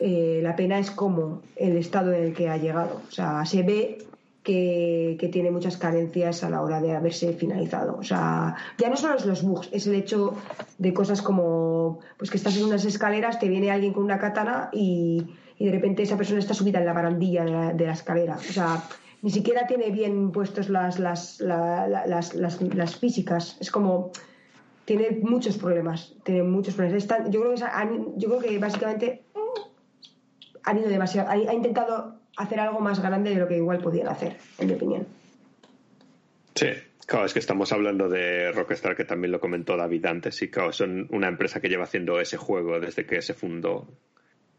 eh, la pena es como el estado en el que ha llegado. O sea, se ve que, que, tiene muchas carencias a la hora de haberse finalizado. O sea, ya no solo es los bugs, es el hecho de cosas como pues que estás en unas escaleras, te viene alguien con una katana y y de repente esa persona está subida en la barandilla de la, escalera. O sea, ni siquiera tiene bien puestos las, las, las, las, físicas. Es como. Tiene muchos problemas. Tiene muchos problemas. yo, creo que, yo creo que básicamente han ido demasiado. Ha, intentado hacer algo más grande de lo que igual podían hacer, en mi opinión. Sí, Claro, es que estamos hablando de Rockstar, que también lo comentó David antes, y claro, son una empresa que lleva haciendo ese juego desde que se fundó.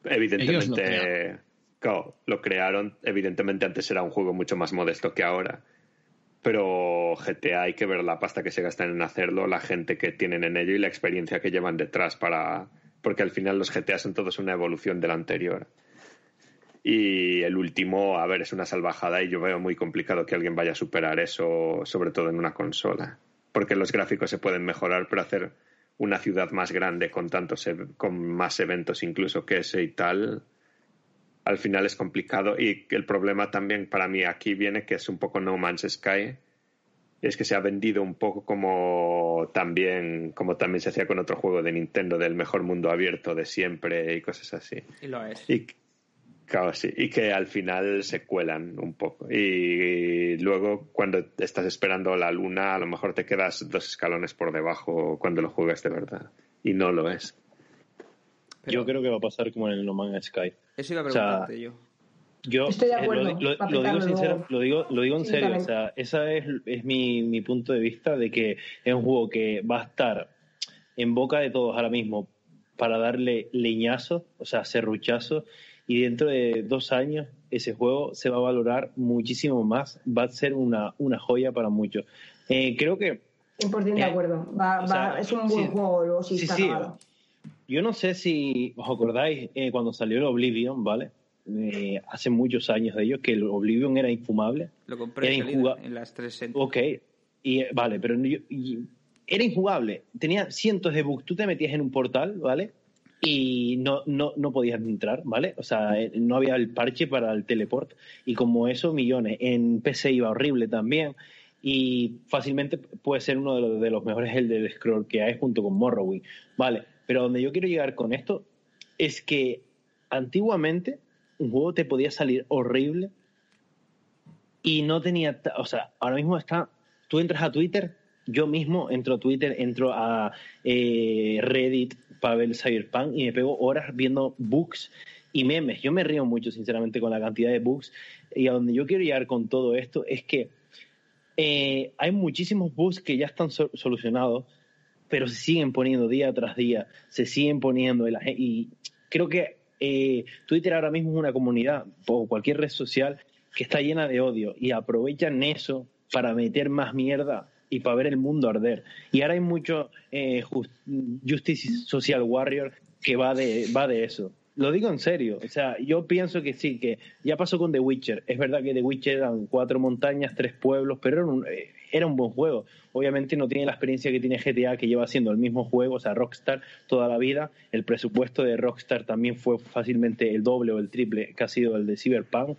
Evidentemente, lo, crearon. Evidentemente, antes era un juego mucho más modesto que ahora. Pero GTA hay que ver la pasta que se gastan en hacerlo, la gente que tienen en ello y la experiencia que llevan detrás para. Porque al final los GTA son todos una evolución del anterior. Y el último, a ver, es una salvajada y yo veo muy complicado que alguien vaya a superar eso, sobre todo en una consola. Porque los gráficos se pueden mejorar, pero hacer una ciudad más grande con tantos con más eventos incluso que ese y tal al final es complicado. Y el problema también para mí aquí viene que es un poco No Man's Sky es que se ha vendido un poco como también como también se hacía con otro juego de Nintendo del mejor mundo abierto de siempre y cosas así. Y lo es Claro, sí, y que al final se cuelan un poco. Y luego, cuando estás esperando la luna, a lo mejor te quedas dos escalones por debajo cuando lo juegas de verdad. Y no lo es. yo creo que va a pasar como en el No Man's Sky. Eso iba a preguntarte yo. Yo Estoy de eh, acuerdo, lo, digo sincero, lo digo, lo digo en serio. O sea, ese es, es mi, mi punto de vista de que es un juego que va a estar en boca de todos ahora mismo para darle leñazo, o sea, serruchazo y dentro de dos años ese juego se va a valorar muchísimo más, va a ser una, una joya para muchos. Eh, creo que... 100% de eh, acuerdo, es un buen juego, sí, sí, Yo no sé si os acordáis eh, cuando salió el Oblivion, ¿vale? hace muchos años de ello, que el Oblivion era infumable. Lo compré en las 360. Ok, y, vale, pero era injugable. Tenía cientos de bugs. Tú te metías en un portal, ¿vale? Y no, no, no podías entrar, ¿vale? O sea, eh, no había el parche para el teleport y como eso, millones. En PC iba horrible también y fácilmente puede ser uno de los, mejores el del scroll que hay junto con Morrowind, ¿vale? Pero donde yo quiero llegar con esto es que antiguamente un juego te podía salir horrible y no tenía, o sea, ahora mismo está, tú entras a Twitter, yo mismo entro a Twitter, entro a eh, Reddit, para ver Cyberpunk y me pego horas viendo bugs y memes. Yo me río mucho, sinceramente, con la cantidad de bugs. Y a donde yo quiero llegar con todo esto es que eh, hay muchísimos bugs que ya están solucionados, pero se siguen poniendo día tras día, se siguen poniendo. Y, creo que eh, Twitter ahora mismo es una comunidad, o cualquier red social, que está llena de odio y aprovechan eso para meter más mierda y para ver el mundo arder. Y ahora hay mucho eh, Justice Social Warrior que va de, va de eso. Lo digo en serio, o sea, yo pienso que sí, que ya pasó con The Witcher. Es verdad que The Witcher eran cuatro montañas, tres pueblos, pero era un, eh, era un buen juego. Obviamente no tiene la experiencia que tiene GTA, que lleva haciendo el mismo juego, o sea, Rockstar toda la vida. El presupuesto de Rockstar también fue fácilmente el doble o el triple que ha sido el de Cyberpunk.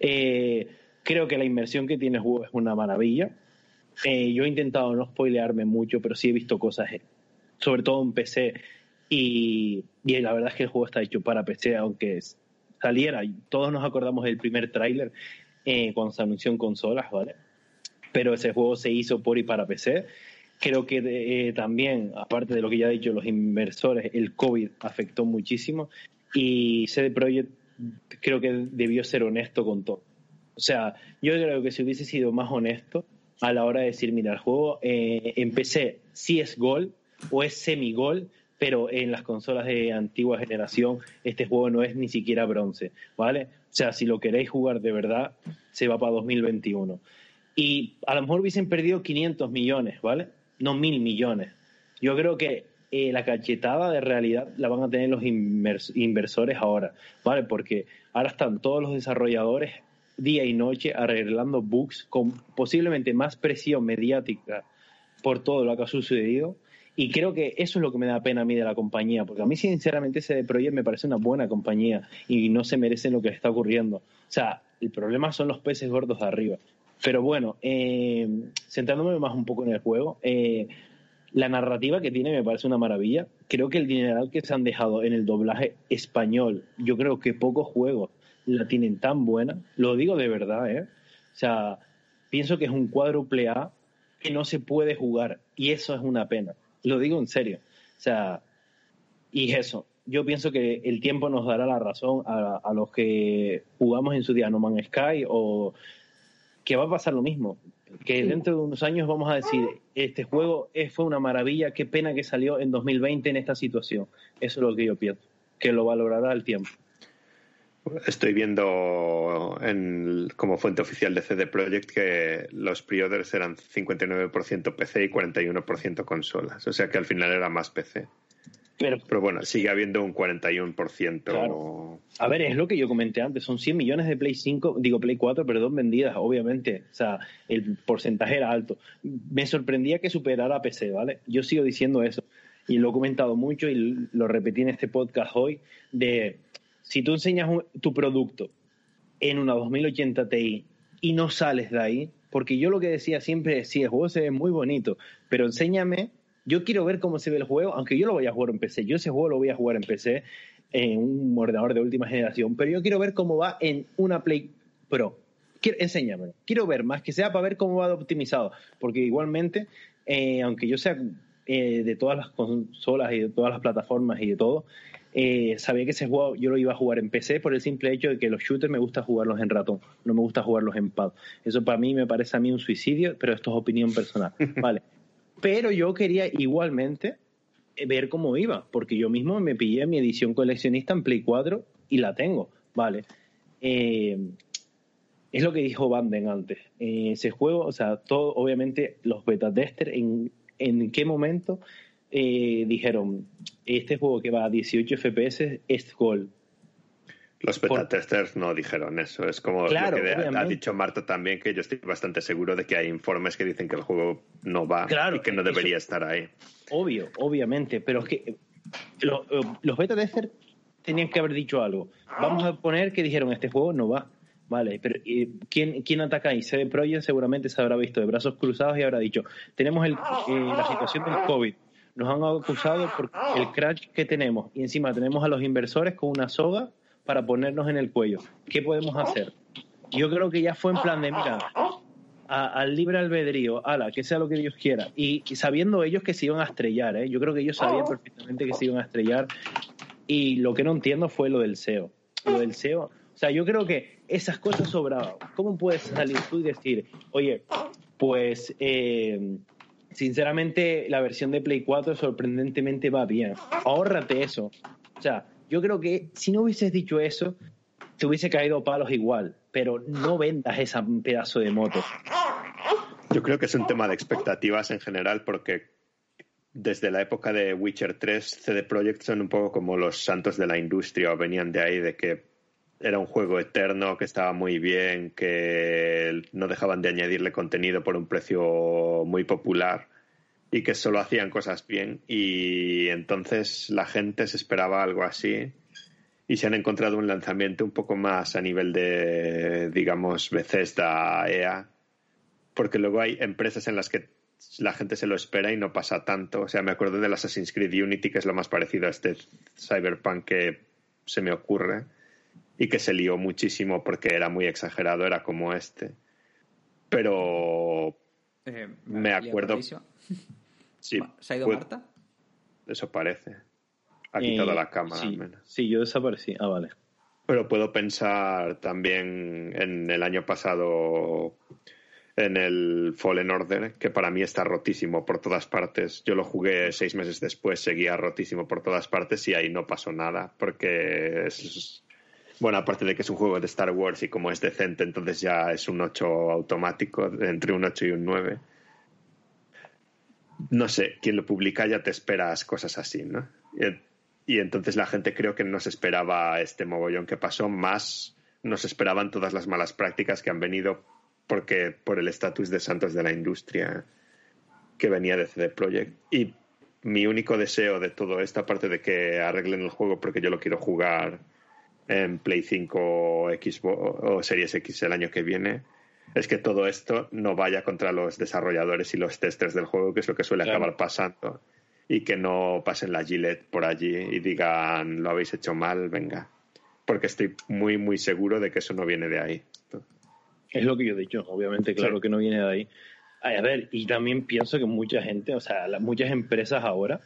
Eh, creo que la inversión que tiene el juego es una maravilla Eh, yo he intentado no spoilearme mucho, pero sí he visto cosas, eh, sobre todo en PC. Y, y la verdad es que el juego está hecho para PC, aunque saliera. Todos nos acordamos del primer tráiler eh, cuando se anunció en consolas, ¿vale? Pero ese juego se hizo por y para PC. Creo que eh, también, aparte de lo que ya he dicho, los inversores, el COVID afectó muchísimo y CD Projekt creo que debió ser honesto con todo. O sea, yo creo que si hubiese sido más honesto a la hora de decir, mira, el juego eh, en PC sí es gol o es semi-gol, pero en las consolas de antigua generación este juego no es ni siquiera bronce, ¿vale? O sea, si lo queréis jugar de verdad, se va para 2021. Y a lo mejor hubiesen perdido 500 millones, ¿vale? No mil millones. Yo creo que eh, la cachetada de realidad la van a tener los inversores ahora, ¿vale? Porque ahora están todos los desarrolladores día y noche arreglando bugs con posiblemente más presión mediática por todo lo que ha sucedido. Y creo que eso es lo que me da pena a mí de la compañía, porque a mí sinceramente ese proyecto me parece una buena compañía y no se merecen lo que está ocurriendo. O sea, el problema son los peces gordos de arriba. Pero bueno, eh, centrándome más un poco en el juego, eh, la narrativa que tiene me parece una maravilla. Creo que el dinero que se han dejado en el doblaje español, yo creo que pocos juegos la tienen tan buena, lo digo de verdad, ¿eh? O sea, pienso que es un cuádruple A que no se puede jugar y eso es una pena. Lo digo en serio. O sea, y eso. Yo pienso que el tiempo nos dará la razón a, a los que jugamos en su día No Man's Sky o que va a pasar lo mismo. Que dentro de unos años vamos a decir, este juego fue una maravilla, qué pena que salió en 2020 en esta situación. Eso es lo que yo pienso, que lo valorará el tiempo. Estoy viendo en, como fuente oficial de CD Projekt que los pre-orders eran 59% PC y 41% consolas. O sea que al final era más PC. Pero, Pero bueno, sigue habiendo un 41%. A ver, es lo que yo comenté antes. Son 100 millones de Play 5, digo Play 4, perdón, vendidas, obviamente. O sea, el porcentaje era alto. Me sorprendía que superara PC, ¿vale? Yo sigo diciendo eso. Y lo he comentado mucho y lo repetí en este podcast hoy. De si tú enseñas tu producto en una 2080 Ti y no sales de ahí, porque yo lo que decía siempre es, sí, el juego se ve muy bonito, pero enséñame, yo quiero ver cómo se ve el juego, aunque yo lo voy a jugar en PC, yo ese juego lo voy a jugar en PC, en un ordenador de última generación, pero yo quiero ver cómo va en una Play Pro. Quiero, enséñamelo. Quiero ver más que sea para ver cómo va optimizado, porque igualmente, eh, aunque yo sea eh, de todas las consolas y de todas las plataformas y de todo, eh, sabía que ese juego yo lo iba a jugar en PC por el simple hecho de que los shooters me gusta jugarlos en ratón, no me gusta jugarlos en pad. Eso para mí me parece a mí un suicidio, pero esto es opinión personal. Vale. Pero yo quería igualmente ver cómo iba, porque yo mismo me pillé mi edición coleccionista en Play 4 y la tengo, ¿vale? Eh, es lo que dijo Banden antes. Eh, ese juego, o sea, todo, obviamente, los beta testers, en, en qué momento eh, dijeron, este juego que va a 18 FPS es Gol. Los beta testers no dijeron eso. Es como lo que ha dicho Marta también, que yo estoy bastante seguro de que hay informes que dicen que el juego no va y que no debería estar ahí. Obvio, obviamente, pero es que eh, los beta testers tenían que haber dicho algo. Vamos a poner que dijeron este juego no va. Vale, pero eh, ¿quién, ¿quién ataca ahí? CD Projekt seguramente se habrá visto de brazos cruzados y habrá dicho, tenemos el, la situación del COVID, nos han acusado por el crash que tenemos y encima tenemos a los inversores con una soga para ponernos en el cuello. ¿Qué podemos hacer? Yo creo que ya fue en plan de, mira, al libre albedrío, ala, que sea lo que Dios quiera. Y, sabiendo ellos que se iban a estrellar, ¿eh? yo creo que ellos sabían perfectamente que se iban a estrellar. Y lo que no entiendo fue lo del SEO. Lo del SEO. O sea, yo creo que esas cosas sobraban. ¿Cómo puedes salir tú y decir, oye, pues eh, sinceramente la versión de Play 4 sorprendentemente va bien. Ahórrate eso. O sea, yo creo que si no hubieses dicho eso, te hubiese caído palos igual, pero no vendas ese pedazo de moto. Yo creo que es un tema de expectativas en general porque desde la época de Witcher 3, CD Projekt son un poco como los santos de la industria o venían de ahí de que era un juego eterno, que estaba muy bien, que no dejaban de añadirle contenido por un precio muy popular y que solo hacían cosas bien. Y entonces la gente se esperaba algo así y se han encontrado un lanzamiento un poco más a nivel de, digamos, Bethesda, EA, porque luego hay empresas en las que la gente se lo espera y no pasa tanto. O sea, me acuerdo del Assassin's Creed Unity, que es lo más parecido a este Cyberpunk que se me ocurre, y que se lió muchísimo porque era muy exagerado, era como este. Pero Eh, Me ¿la acuerdo- sí, ¿Se ha ido pues, Marta? eso parece. Ha quitado Eh, la cámara sí, al menos. Sí, yo desaparecí. Ah, vale. Pero puedo pensar también en el año pasado en el Fallen Order, que para mí está rotísimo por todas partes. Yo lo jugué seis meses después, seguía rotísimo por todas partes y ahí no pasó nada, porque es... Bueno, aparte de que es un juego de Star Wars y como es decente, entonces ya es un 8 automático, entre un 8 y un 9. No sé, quien lo publica ya te esperas cosas así, ¿no? Y, y entonces la gente creo que no se esperaba este mogollón que pasó, más nos esperaban todas las malas prácticas que han venido porque por el estatus de santos de la industria que venía de CD Projekt. Y mi único deseo de todo esto, aparte de que arreglen el juego porque yo lo quiero jugar en Play 5 o, Xbox, o Series X el año que viene, es que todo esto no vaya contra los desarrolladores y los testers del juego, que es lo que suele Claro. acabar pasando. Y que no pasen la Gillette por allí y digan, lo habéis hecho mal, venga. Porque estoy muy, muy seguro de que eso no viene de ahí. Es lo que yo he dicho, obviamente, claro Sí. que no viene de ahí. Ay, A ver, y también pienso que mucha gente, o sea, las- muchas empresas ahora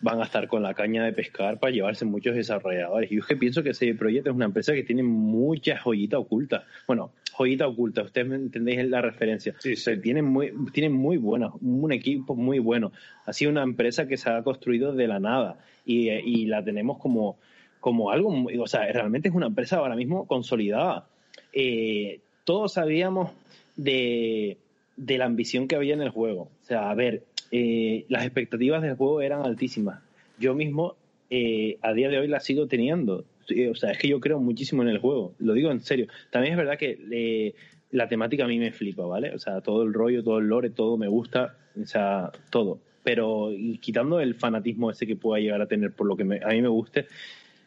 van a estar con la caña de pescar para llevarse muchos desarrolladores. Y yo es que pienso que CD Projekt es una empresa que tiene mucha joyita oculta. Bueno, joyita oculta, ustedes me entendéis la referencia. Sí, sí. tienen muy, tienen muy buena, un equipo muy bueno. Ha sido una empresa que se ha construido de la nada y, y la tenemos como, como algo, muy- o sea, realmente es una empresa ahora mismo consolidada. Eh, todos sabíamos de, de la ambición que había en el juego. O sea, a ver, eh, las expectativas del juego eran altísimas. Yo mismo, eh, a día de hoy, las sigo teniendo. O sea, es que yo creo muchísimo en el juego. Lo digo en serio. También es verdad que eh, la temática a mí me flipa, ¿vale? O sea, todo el rollo, todo el lore, todo me gusta. O sea, todo. Pero y quitando el fanatismo ese que pueda llegar a tener por lo que me- a mí me guste,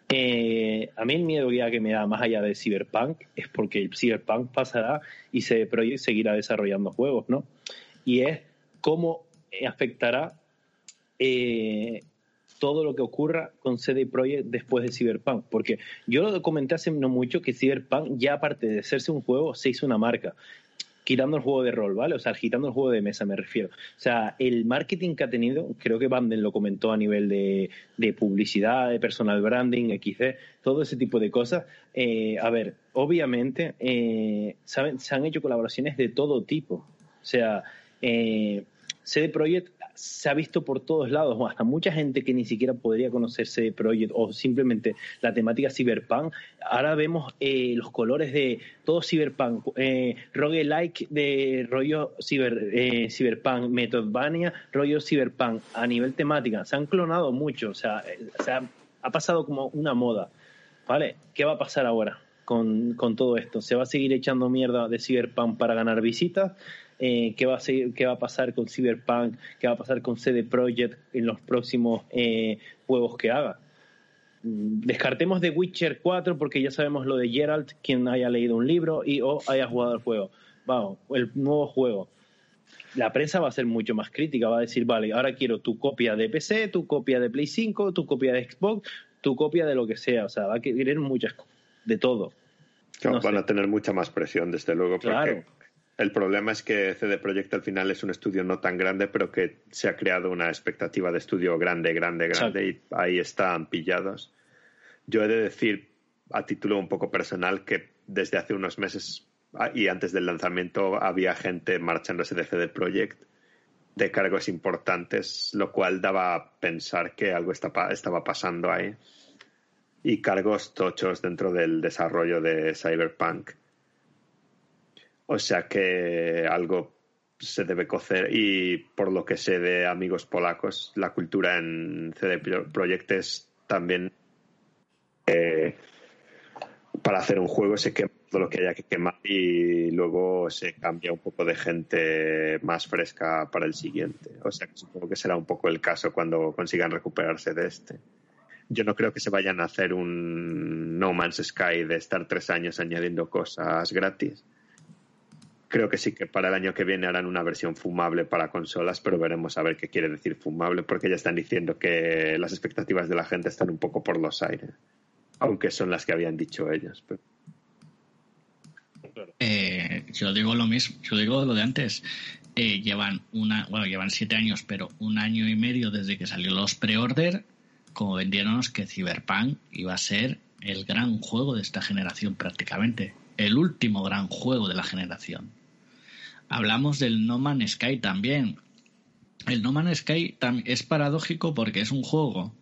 eh, a mí el miedo que me da más allá de Cyberpunk es porque el Cyberpunk pasará y se seguirá desarrollando juegos, ¿no? Y es cómo afectará eh, todo lo que ocurra con CD Projekt después de Cyberpunk. Porque yo lo comenté hace no mucho que Cyberpunk, ya aparte de hacerse un juego, se hizo una marca. Quitando el juego de rol, ¿vale? O sea, quitando el juego de mesa, me refiero. O sea, el marketing que ha tenido, creo que Banden lo comentó a nivel de, publicidad, de personal branding, XD, todo ese tipo de cosas. Eh, a ver, obviamente, eh, ¿saben? se han hecho colaboraciones de todo tipo. O sea, eh, CD Projekt se ha visto por todos lados, hasta mucha gente que ni siquiera podría conocer CD Projekt o simplemente la temática cyberpunk. Ahora vemos eh, los colores de todo cyberpunk, eh, roguelike de rollo ciber, eh, cyberpunk, Metroidvania, rollo cyberpunk a nivel temática. Se han clonado mucho, o sea, eh, se ha, ha pasado como una moda. ¿Vale? ¿Qué va a pasar ahora con, con todo esto? ¿Se va a seguir echando mierda de Cyberpunk para ganar visitas? Eh, ¿qué, va a seguir- ¿Qué va a pasar con Cyberpunk? ¿Qué va a pasar con CD Projekt en los próximos eh, juegos que haga? Descartemos The Witcher 4 porque ya sabemos lo de Geralt, quien haya leído un libro y o haya jugado el juego. Vamos, el nuevo juego la prensa va a ser mucho más crítica, va a decir, vale, ahora quiero tu copia de PC, tu copia de Play 5, tu copia de Xbox, tu copia de lo que sea, o sea, va a querer muchas cosas, de todo. No van sé. a tener mucha más presión, desde luego, porque Claro. El problema es que CD Projekt al final es un estudio no tan grande, pero que se ha creado una expectativa de estudio grande, grande, grande, y ahí están pillados. Yo he de decir, a título un poco personal, que desde hace unos meses ah, y antes del lanzamiento había gente marchándose de CD Projekt de cargos importantes, lo cual daba a pensar que algo estaba pasando ahí. Y cargos tochos dentro del desarrollo de Cyberpunk. O sea que algo se debe cocer y por lo que sé de amigos polacos, la cultura en CD Pro- Projekt es también eh, para hacer un juego se quema todo lo que haya que quemar y luego se cambia un poco de gente más fresca para el siguiente. O sea que supongo que será un poco el caso cuando consigan recuperarse de este. Yo no creo que se vayan a hacer un No Man's Sky de estar tres años añadiendo cosas gratis. Creo que sí que para el año que viene harán una versión fumable para consolas, pero veremos a ver qué quiere decir fumable, porque ya están diciendo que las expectativas de la gente están un poco por los aires, aunque son las que habían dicho ellos. Eh, yo digo lo mismo, yo digo lo de antes. Eh, llevan una, bueno, llevan siete años, pero un año y medio desde que salió los pre-order, como vendieron que Cyberpunk iba a ser el gran juego de esta generación prácticamente, el último gran juego de la generación. Hablamos del No Man's Sky también. El No Man's Sky es paradójico porque es un juego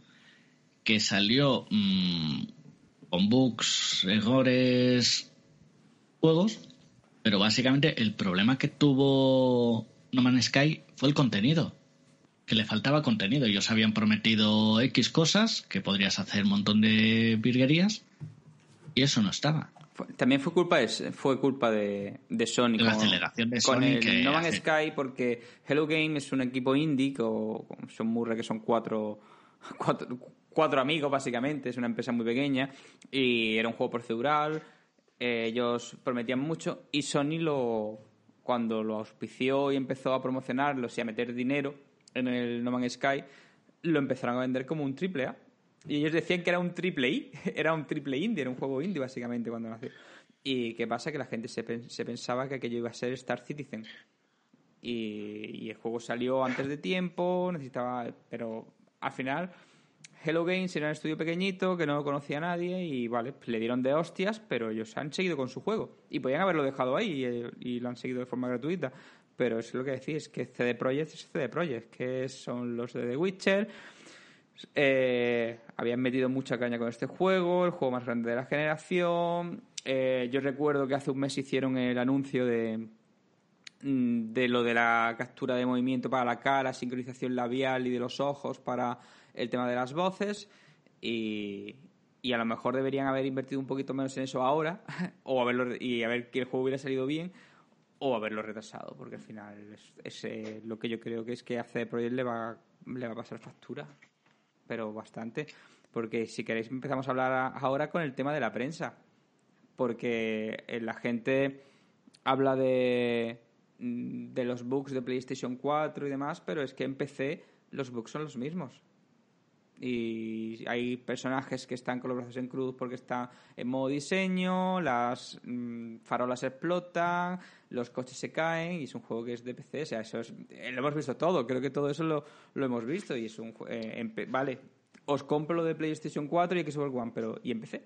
que salió mm, con bugs, errores, juegos, pero básicamente el problema que tuvo No Man's Sky fue el contenido, que le faltaba contenido. Ellos habían prometido X cosas, que podrías hacer un montón de virguerías, y eso no estaba. También fue culpa de, fue culpa de, de Sony. La aceleración de Sony. el No Man's Sky, porque Hello Game es un equipo indie, con, son Murray, que son cuatro, cuatro, amigos, básicamente. Es una empresa muy pequeña. Y era un juego procedural. Eh, ellos prometían mucho. Y Sony, lo cuando lo auspició y empezó a promocionarlo y a meter dinero en el No Man's Sky, lo empezaron a vender como un triple A y ellos decían que era un triple I, era un triple indie, era un juego indie básicamente cuando nació. Y qué pasa que la gente se, pensaba que aquello iba a ser Star Citizen. Y, el juego salió antes de tiempo, necesitaba, pero al final Hello Games era un estudio pequeñito que no conocía nadie y vale, le dieron de hostias, pero ellos han seguido con su juego y podían haberlo dejado ahí y, y lo han seguido de forma gratuita. Pero es lo que decís, que CD Projekt es CD Projekt, que son los de The Witcher, eh, habían metido mucha caña con este juego, el juego más grande de la generación. Eh, yo recuerdo que hace un mes hicieron el anuncio de, mm, de lo de la captura de movimiento para la cara, sincronización labial y de los ojos para el tema de las voces. Y, y a lo mejor deberían haber invertido un poquito menos en eso ahora o haberlo, y a ver que el juego hubiera salido bien o haberlo retrasado, porque al final es, eh, lo que yo creo que es que a CD Projekt le va, le va a pasar factura pero bastante. Porque si queréis empezamos a hablar ahora con el tema de la prensa. Porque eh, la gente habla de, mm, de los bugs de PlayStation 4 y demás, pero es que en PC los bugs son los mismos. Y hay personajes que están con los brazos en cruz porque están en modo diseño, las mm, farolas explotan, los coches se caen y es un juego que es de PC. O sea, eso es, eh, lo hemos visto todo, creo que todo eso lo, lo hemos visto y es un eh, vale, os compro lo de PlayStation 4 y Xbox One, pero ¿y en PC?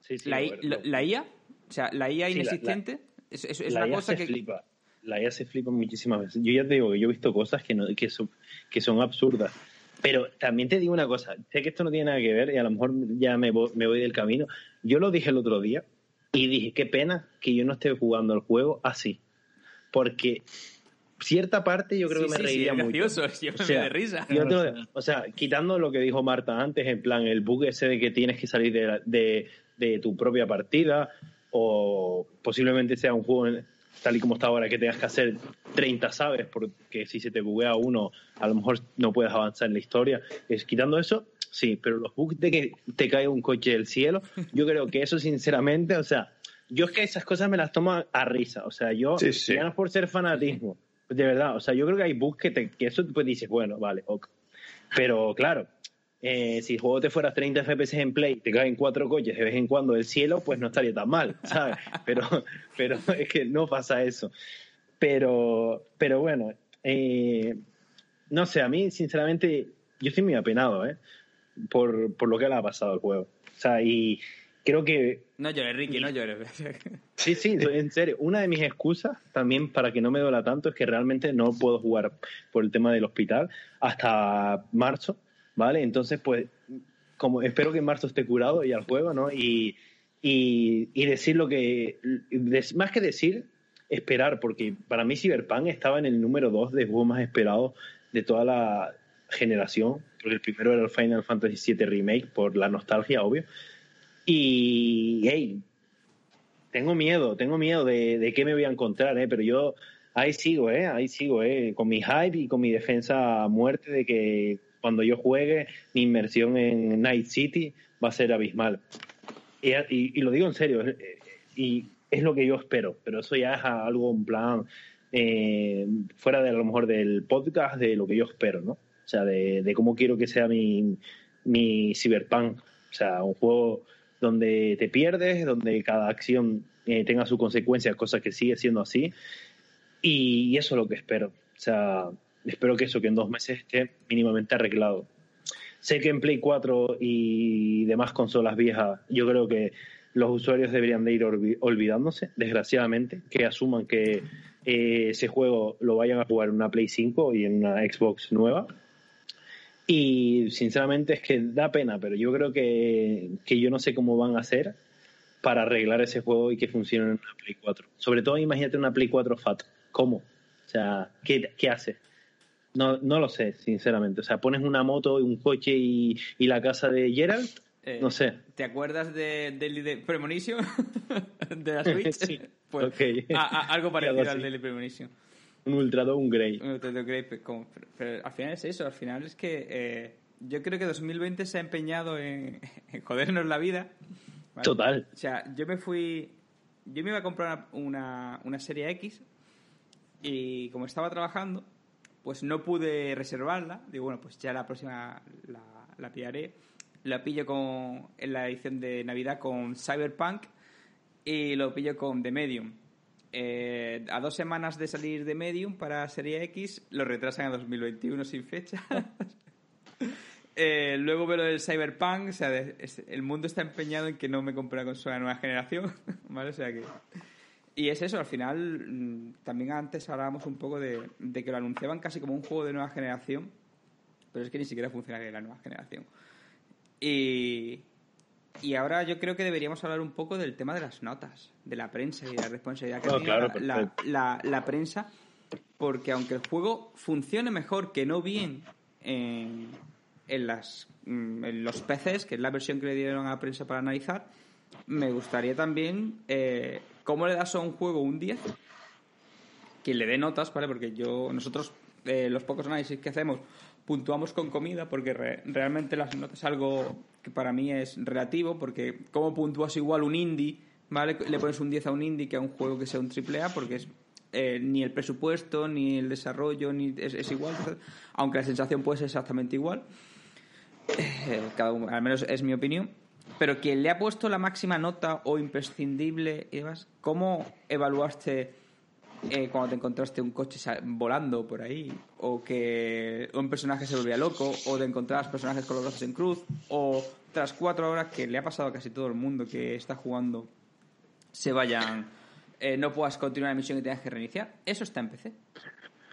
Sí, sí, la, IA, o sea, la IA inexistente es, es, una cosa se que flipa. La IA se flipa muchísimas veces. Yo ya te digo que yo he visto cosas que, no, que, son, que son absurdas. Pero también te digo una cosa, sé que esto no tiene nada que ver y a lo mejor ya me voy, me voy del camino. Yo lo dije el otro día y dije, qué pena que yo no esté jugando el juego así. Porque cierta parte yo creo que me reiría sí, mucho. o sea, de risa. o sea, quitando lo que dijo Marta antes, en plan, el bug ese de que tienes que salir de, de, de tu propia partida, o posiblemente sea un juego tal y como está ahora que tengas que hacer 30 sabes, porque si se te buguea uno, a lo mejor no puedes avanzar en la historia. Es, quitando eso, sí, pero los bugs de que te cae un coche del cielo, yo creo que eso sinceramente, o sea, yo es que esas cosas me las tomo a risa, o sea, yo, ya no es por ser fanatismo, de verdad, o sea, yo creo que hay bugs que, te, que eso pues dices, bueno, vale, ok. Pero claro, eh, si el juego te fuera 30 FPS en play, te caen cuatro coches de vez en cuando del cielo, pues no estaría tan mal, ¿sabes? Pero, pero es que no pasa eso. Pero, pero bueno, eh, no sé, a mí sinceramente yo estoy muy apenado, ¿eh? Por, por lo que le ha pasado al juego. O sea, y, creo que... No llores, Ricky, no llores. Sí, sí, en serio. Una de mis excusas también para que no me duela tanto es que realmente no puedo jugar por el tema del hospital hasta marzo, ¿vale? Entonces, pues, como espero que en marzo esté curado y al juego, ¿no? Y, y, decir lo que... Más que decir, esperar, porque para mí Cyberpunk estaba en el número 2 de juegos más esperados de toda la generación. Porque el primero era el Final Fantasy VII Remake, por la nostalgia, obvio. Y, hey, tengo miedo, tengo miedo de, de qué me voy a encontrar, ¿eh? pero yo ahí sigo, ¿eh? ahí sigo, ¿eh? con mi hype y con mi defensa a muerte de que cuando yo juegue, mi inmersión en Night City va a ser abismal. Y, y, lo digo en serio, eh, y es lo que yo espero, pero eso ya es algo en plan eh, fuera de a lo mejor del podcast de lo que yo espero, ¿no? O sea, de, cómo quiero que sea mi, mi cyberpunk. O sea, un juego donde te pierdes, donde cada acción eh, tenga su consecuencia, cosa que sigue siendo así. Y, eso es lo que espero. O sea, espero que eso, que en dos meses esté mínimamente arreglado. Sé que en Play 4 y demás consolas viejas, yo creo que los usuarios deberían de ir olvidándose, desgraciadamente, que asuman que eh, ese juego lo vayan a jugar en una Play 5 y en una Xbox nueva. Y sinceramente es que da pena, pero yo creo que, que yo no sé cómo van a hacer para arreglar ese juego y que funcione en una Play 4. Sobre todo imagínate una Play 4 FAT. ¿Cómo? O sea, ¿qué, qué hace? No, no lo sé, sinceramente. O sea, pones una moto, un coche y, y la casa de Gerald eh, no sé. ¿Te acuerdas de Daily Premonition? de la Switch. sí. Pues, algo parecido al Daily Premonition. Un Ultra un Grey. Un Ultra Grey, pero, al final es eso. Al final es que eh, yo creo que 2020 se ha empeñado en, jodernos la vida. Total. O sea, yo me fui. Yo me iba a comprar una, una serie X y como estaba trabajando, pues no pude reservarla. Digo, bueno, pues ya la próxima la, la pillaré la pillo con, en la edición de Navidad con Cyberpunk y lo pillo con The Medium. Eh, a dos semanas de salir de Medium para Serie X, lo retrasan a 2021 sin fecha. eh, luego veo lo del Cyberpunk, o sea, el mundo está empeñado en que no me compre una consola de nueva generación, ¿vale? O sea que... Y es eso, al final, mm, también antes hablábamos un poco de, de que lo anunciaban casi como un juego de nueva generación, pero es que ni siquiera funciona de la nueva generación. Y, y ahora yo creo que deberíamos hablar un poco del tema de las notas, de la prensa y de la responsabilidad que oh, tiene la, la, la, prensa, porque aunque el juego funcione mejor que no bien en, en, las, mm, en los PCs, que es la versión que le dieron a la prensa para analizar, me gustaría también eh, cómo le das a un juego un 10, que le dé notas, ¿vale? Porque yo, nosotros, eh, los pocos análisis que hacemos, puntuamos con comida porque realmente las notas es algo que para mí es relativo porque como puntúas igual un indie, ¿vale? Le pones un 10 a un indie que a un juego que sea un triple A porque es eh, ni el presupuesto, ni el desarrollo, ni es, igual, aunque la sensación puede ser exactamente igual. Eh, cada al menos es mi opinión. Pero quien le ha puesto la máxima nota o imprescindible y ¿cómo evaluaste eh, cuando te encontraste un coche volando por ahí, o que un personaje se volvía loco, o de encontrar personajes con los brazos en cruz, o tras cuatro horas que le ha pasado a casi todo el mundo que está jugando, se vayan, eh, no puedas continuar la misión y tengas que reiniciar. Eso está en PC.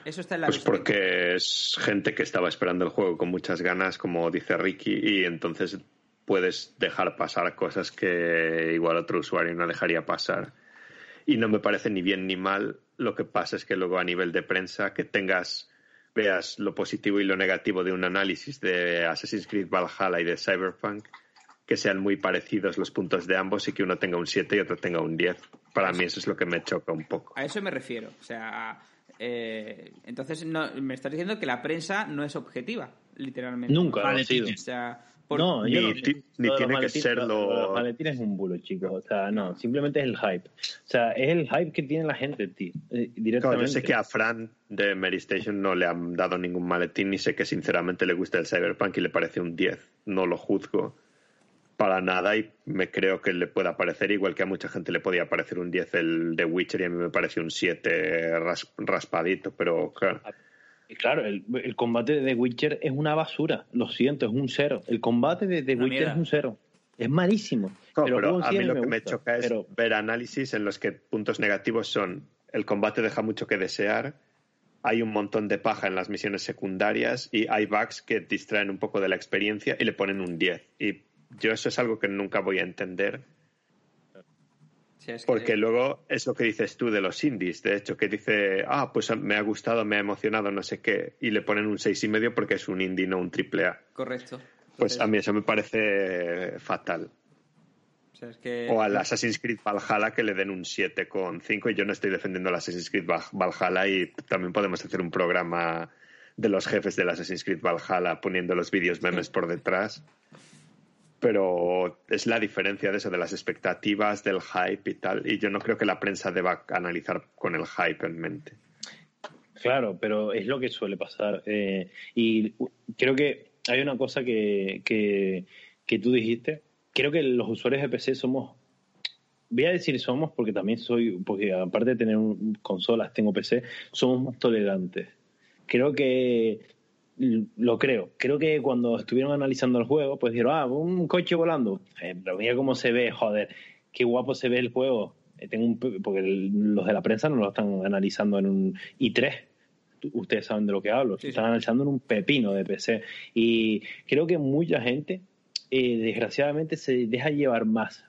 Eso está en la Pues porque es gente que estaba esperando el juego con muchas ganas, como dice Ricky, y entonces puedes dejar pasar cosas que igual otro usuario no dejaría pasar. Y no me parece ni bien ni mal lo que pasa es que luego a nivel de prensa que tengas veas lo positivo y lo negativo de un análisis de Assassin's Creed Valhalla y de Cyberpunk, que sean muy parecidos los puntos de ambos y que uno tenga un 7 y otro tenga un 10. Para mí eso es lo que me choca un poco. A eso me refiero. O sea, eh, entonces no, me estás diciendo que la prensa no es objetiva, literalmente. Nunca ha sido. O sea, no, ni, ni tiene que serlo. Los maletines es un bulo, chicos. O sea, no, simplemente es el hype. O sea, es el hype que tiene la gente, tío. Eh, directamente. yo sé que a Fran de Mary Station no le han dado ningún maletín y sé que sinceramente le gusta el Cyberpunk y le parece un 10. No lo juzgo para nada y me creo que le pueda parecer igual que a mucha gente le podía parecer un 10 el de Witcher y a mí me parece un 7 raspadito, pero claro. Claro, el, combate de The Witcher es una basura, lo siento, es un cero. El combate de The Witcher es un cero. Es malísimo. pero, a mí lo que me choca es ver análisis en los que puntos negativos son el combate deja mucho que desear, hay un montón de paja en las misiones secundarias y hay bugs que distraen un poco de la experiencia y le ponen un 10. Y yo eso es algo que nunca voy a entender porque luego es lo que dices tú de los indies, de hecho, que dice, ah, pues me ha gustado, me ha emocionado, no sé qué, y le ponen un seis y medio porque es un indie, no un triple A. Correcto. Pues a mí eso me parece fatal. O, al Assassin's Creed Valhalla que le den un 7,5 y yo no estoy defendiendo al Assassin's Creed Valhalla y también podemos hacer un programa de los jefes del Assassin's Creed Valhalla poniendo los vídeos memes por detrás. Pero es la diferencia de eso, de las expectativas, del hype y tal. Y yo no creo que la prensa deba analizar con el hype en mente. Claro, pero es lo que suele pasar. Eh, y creo que hay una cosa que, que, que tú dijiste. Creo que los usuarios de PC somos voy a decir somos porque también soy, porque aparte de tener consolas, tengo PC, somos más tolerantes. Creo que lo creo. Creo que cuando estuvieron analizando el juego, pues dijeron, ah, un coche volando. Eh, pero mira cómo se ve, joder, qué guapo se ve el juego. Eh, tengo un, porque los de la prensa no lo están analizando en un i3. Ustedes saben de lo que hablo. están analizando en un pepino de PC. Y creo que mucha gente, eh, desgraciadamente, se deja llevar más.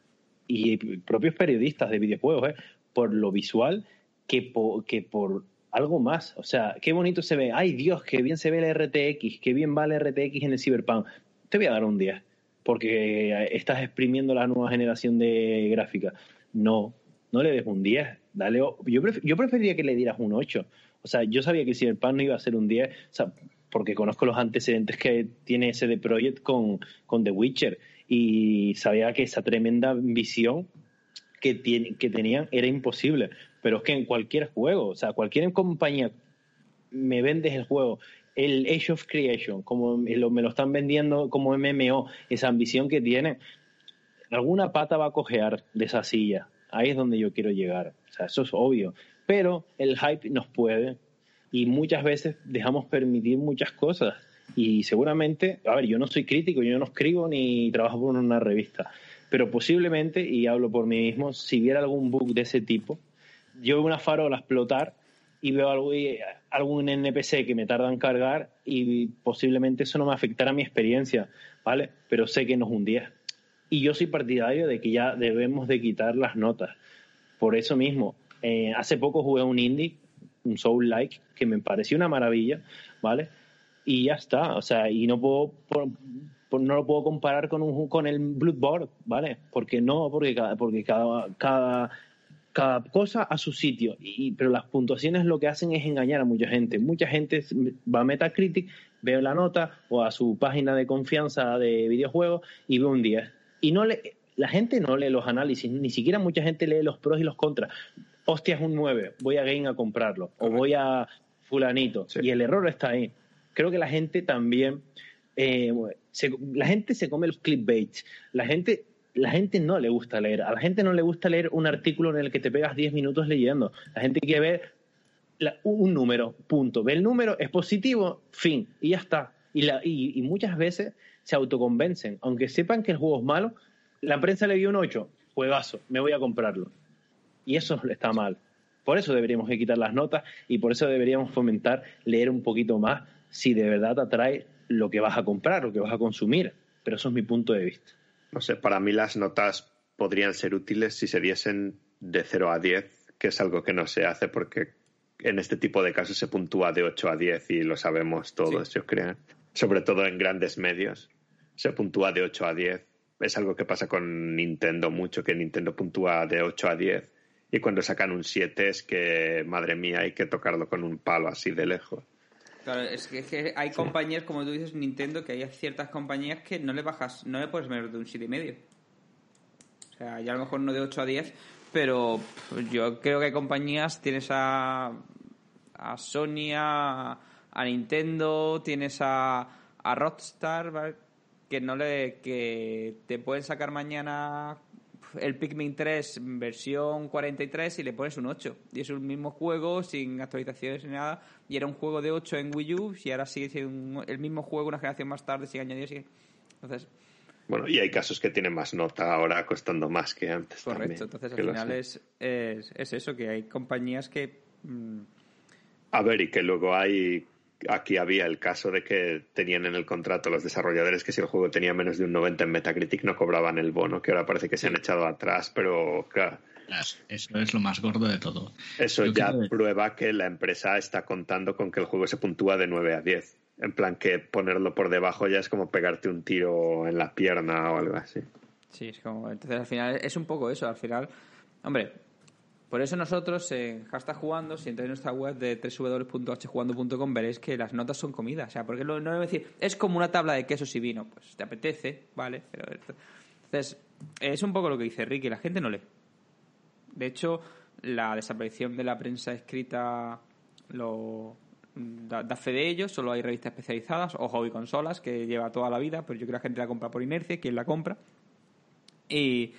Y propios periodistas de videojuegos, por lo visual que que por algo más. O sea, qué bonito se ve. Ay, Dios, qué bien se ve el RTX, qué bien va el RTX en el Cyberpunk. Te voy a dar un 10, porque estás exprimiendo la nueva generación de gráfica. No, no le des un 10. Dale, yo, yo preferiría que le dieras un 8. O sea, yo sabía que el Cyberpunk no iba a ser un 10, o sea, porque conozco los antecedentes que tiene ese de Project con, con The Witcher y sabía que esa tremenda visión que, que tenían era imposible. Pero es que en cualquier juego, o sea, cualquier compañía me vendes el juego, el Age of Creation, como me lo, están vendiendo como MMO, esa ambición que tiene, alguna pata va a cojear de esa silla. Ahí es donde yo quiero llegar. O sea, eso es obvio. Pero el hype nos puede y muchas veces dejamos permitir muchas cosas. Y seguramente, a ver, yo no soy crítico, yo no escribo ni trabajo por una revista, pero posiblemente, y hablo por mí mismo, si viera algún bug de ese tipo, yo veo una farola explotar y veo algún NPC que me tarda en cargar y posiblemente eso no me afectará a mi experiencia, ¿vale? Pero sé que no es un 10. Y yo soy partidario de que ya debemos de quitar las notas. Por eso mismo, eh, hace poco jugué un indie, un Soul Like, que me pareció una maravilla, ¿vale? Y ya está, o sea, y no puedo, no lo puedo comparar con, un, con el Bloodborne, ¿vale? Porque no, porque cada, porque cada, cada cada cosa a su sitio. Y, pero las puntuaciones lo que hacen es engañar a mucha gente. Mucha gente va a Metacritic, ve la nota o a su página de confianza de videojuegos y ve un 10. Y no le, la gente no lee los análisis, ni siquiera mucha gente lee los pros y los contras. Hostia, es un 9, voy a Game a comprarlo. O voy a fulanito. Y el error está ahí. Creo que la gente también... Eh, la gente se come los clickbaits. La gente la gente no le gusta leer. A la gente no le gusta leer un artículo en el que te pegas 10 minutos leyendo. La gente quiere ver un número, punto. Ve el número, es positivo, fin, y ya está. Y, muchas veces se autoconvencen. Aunque sepan que el juego es malo, la prensa le dio un 8, juegazo, me voy a comprarlo. Y eso está mal. Por eso deberíamos quitar las notas y por eso deberíamos fomentar leer un poquito más si de verdad te atrae lo que vas a comprar, lo que vas a consumir. Pero eso es mi punto de vista. No sé, para mí las notas podrían ser útiles si se diesen de 0 a 10, que es algo que no se hace porque en este tipo de casos se puntúa de 8 a 10 y lo sabemos todos, yo creo. Sobre todo en grandes medios. Se puntúa de 8 a 10. Es algo que pasa con Nintendo mucho, que Nintendo puntúa de 8 a 10. Y cuando sacan un 7 es que, madre mía, hay que tocarlo con un palo así de lejos. Claro, es que, hay compañías, como tú dices, Nintendo, que hay ciertas compañías que no le bajas, no le puedes menos de un 7,5. O sea, ya a lo mejor no de 8 a 10, pero yo creo que hay compañías, tienes a, a Sony, a, Nintendo, tienes a, a Rockstar, que no le que te pueden sacar mañana el Pikmin 3 versión 43 y le pones un 8. Y es un mismo juego, sin actualizaciones ni nada. Y era un juego de 8 en Wii U y ahora sigue siendo el mismo juego una generación más tarde, sin añadir. Entonces. Bueno, y hay casos que tienen más nota ahora costando más que antes. Correcto, entonces al final es, es, eso, que hay compañías que. Mm, A ver, y que luego hay aquí había el caso de que tenían en el contrato los desarrolladores que si el juego tenía menos de un 90 en Metacritic no cobraban el bono, que ahora parece que se han echado atrás, pero claro. Eso es lo más gordo de todo. Eso ya prueba que la empresa está contando con que el juego se puntúa de 9 a 10. En plan que ponerlo por debajo ya es como pegarte un tiro en la pierna o algo así. Sí, es como. Entonces al final es un poco eso. Al final, hombre, Por eso nosotros en Hashtag Jugando, si entráis en nuestra web de www.hjugando.com, veréis que las notas son comidas. O sea, porque no, es decir, es como una tabla de quesos y vino. Pues te apetece, ¿vale? Pero, entonces, es un poco lo que dice Ricky, la gente no lee. De hecho, la desaparición de la prensa escrita lo da, da fe de ello. Solo hay revistas especializadas o hobby consolas que lleva toda la vida, pero yo creo que la gente la compra por inercia, quien la compra. Y,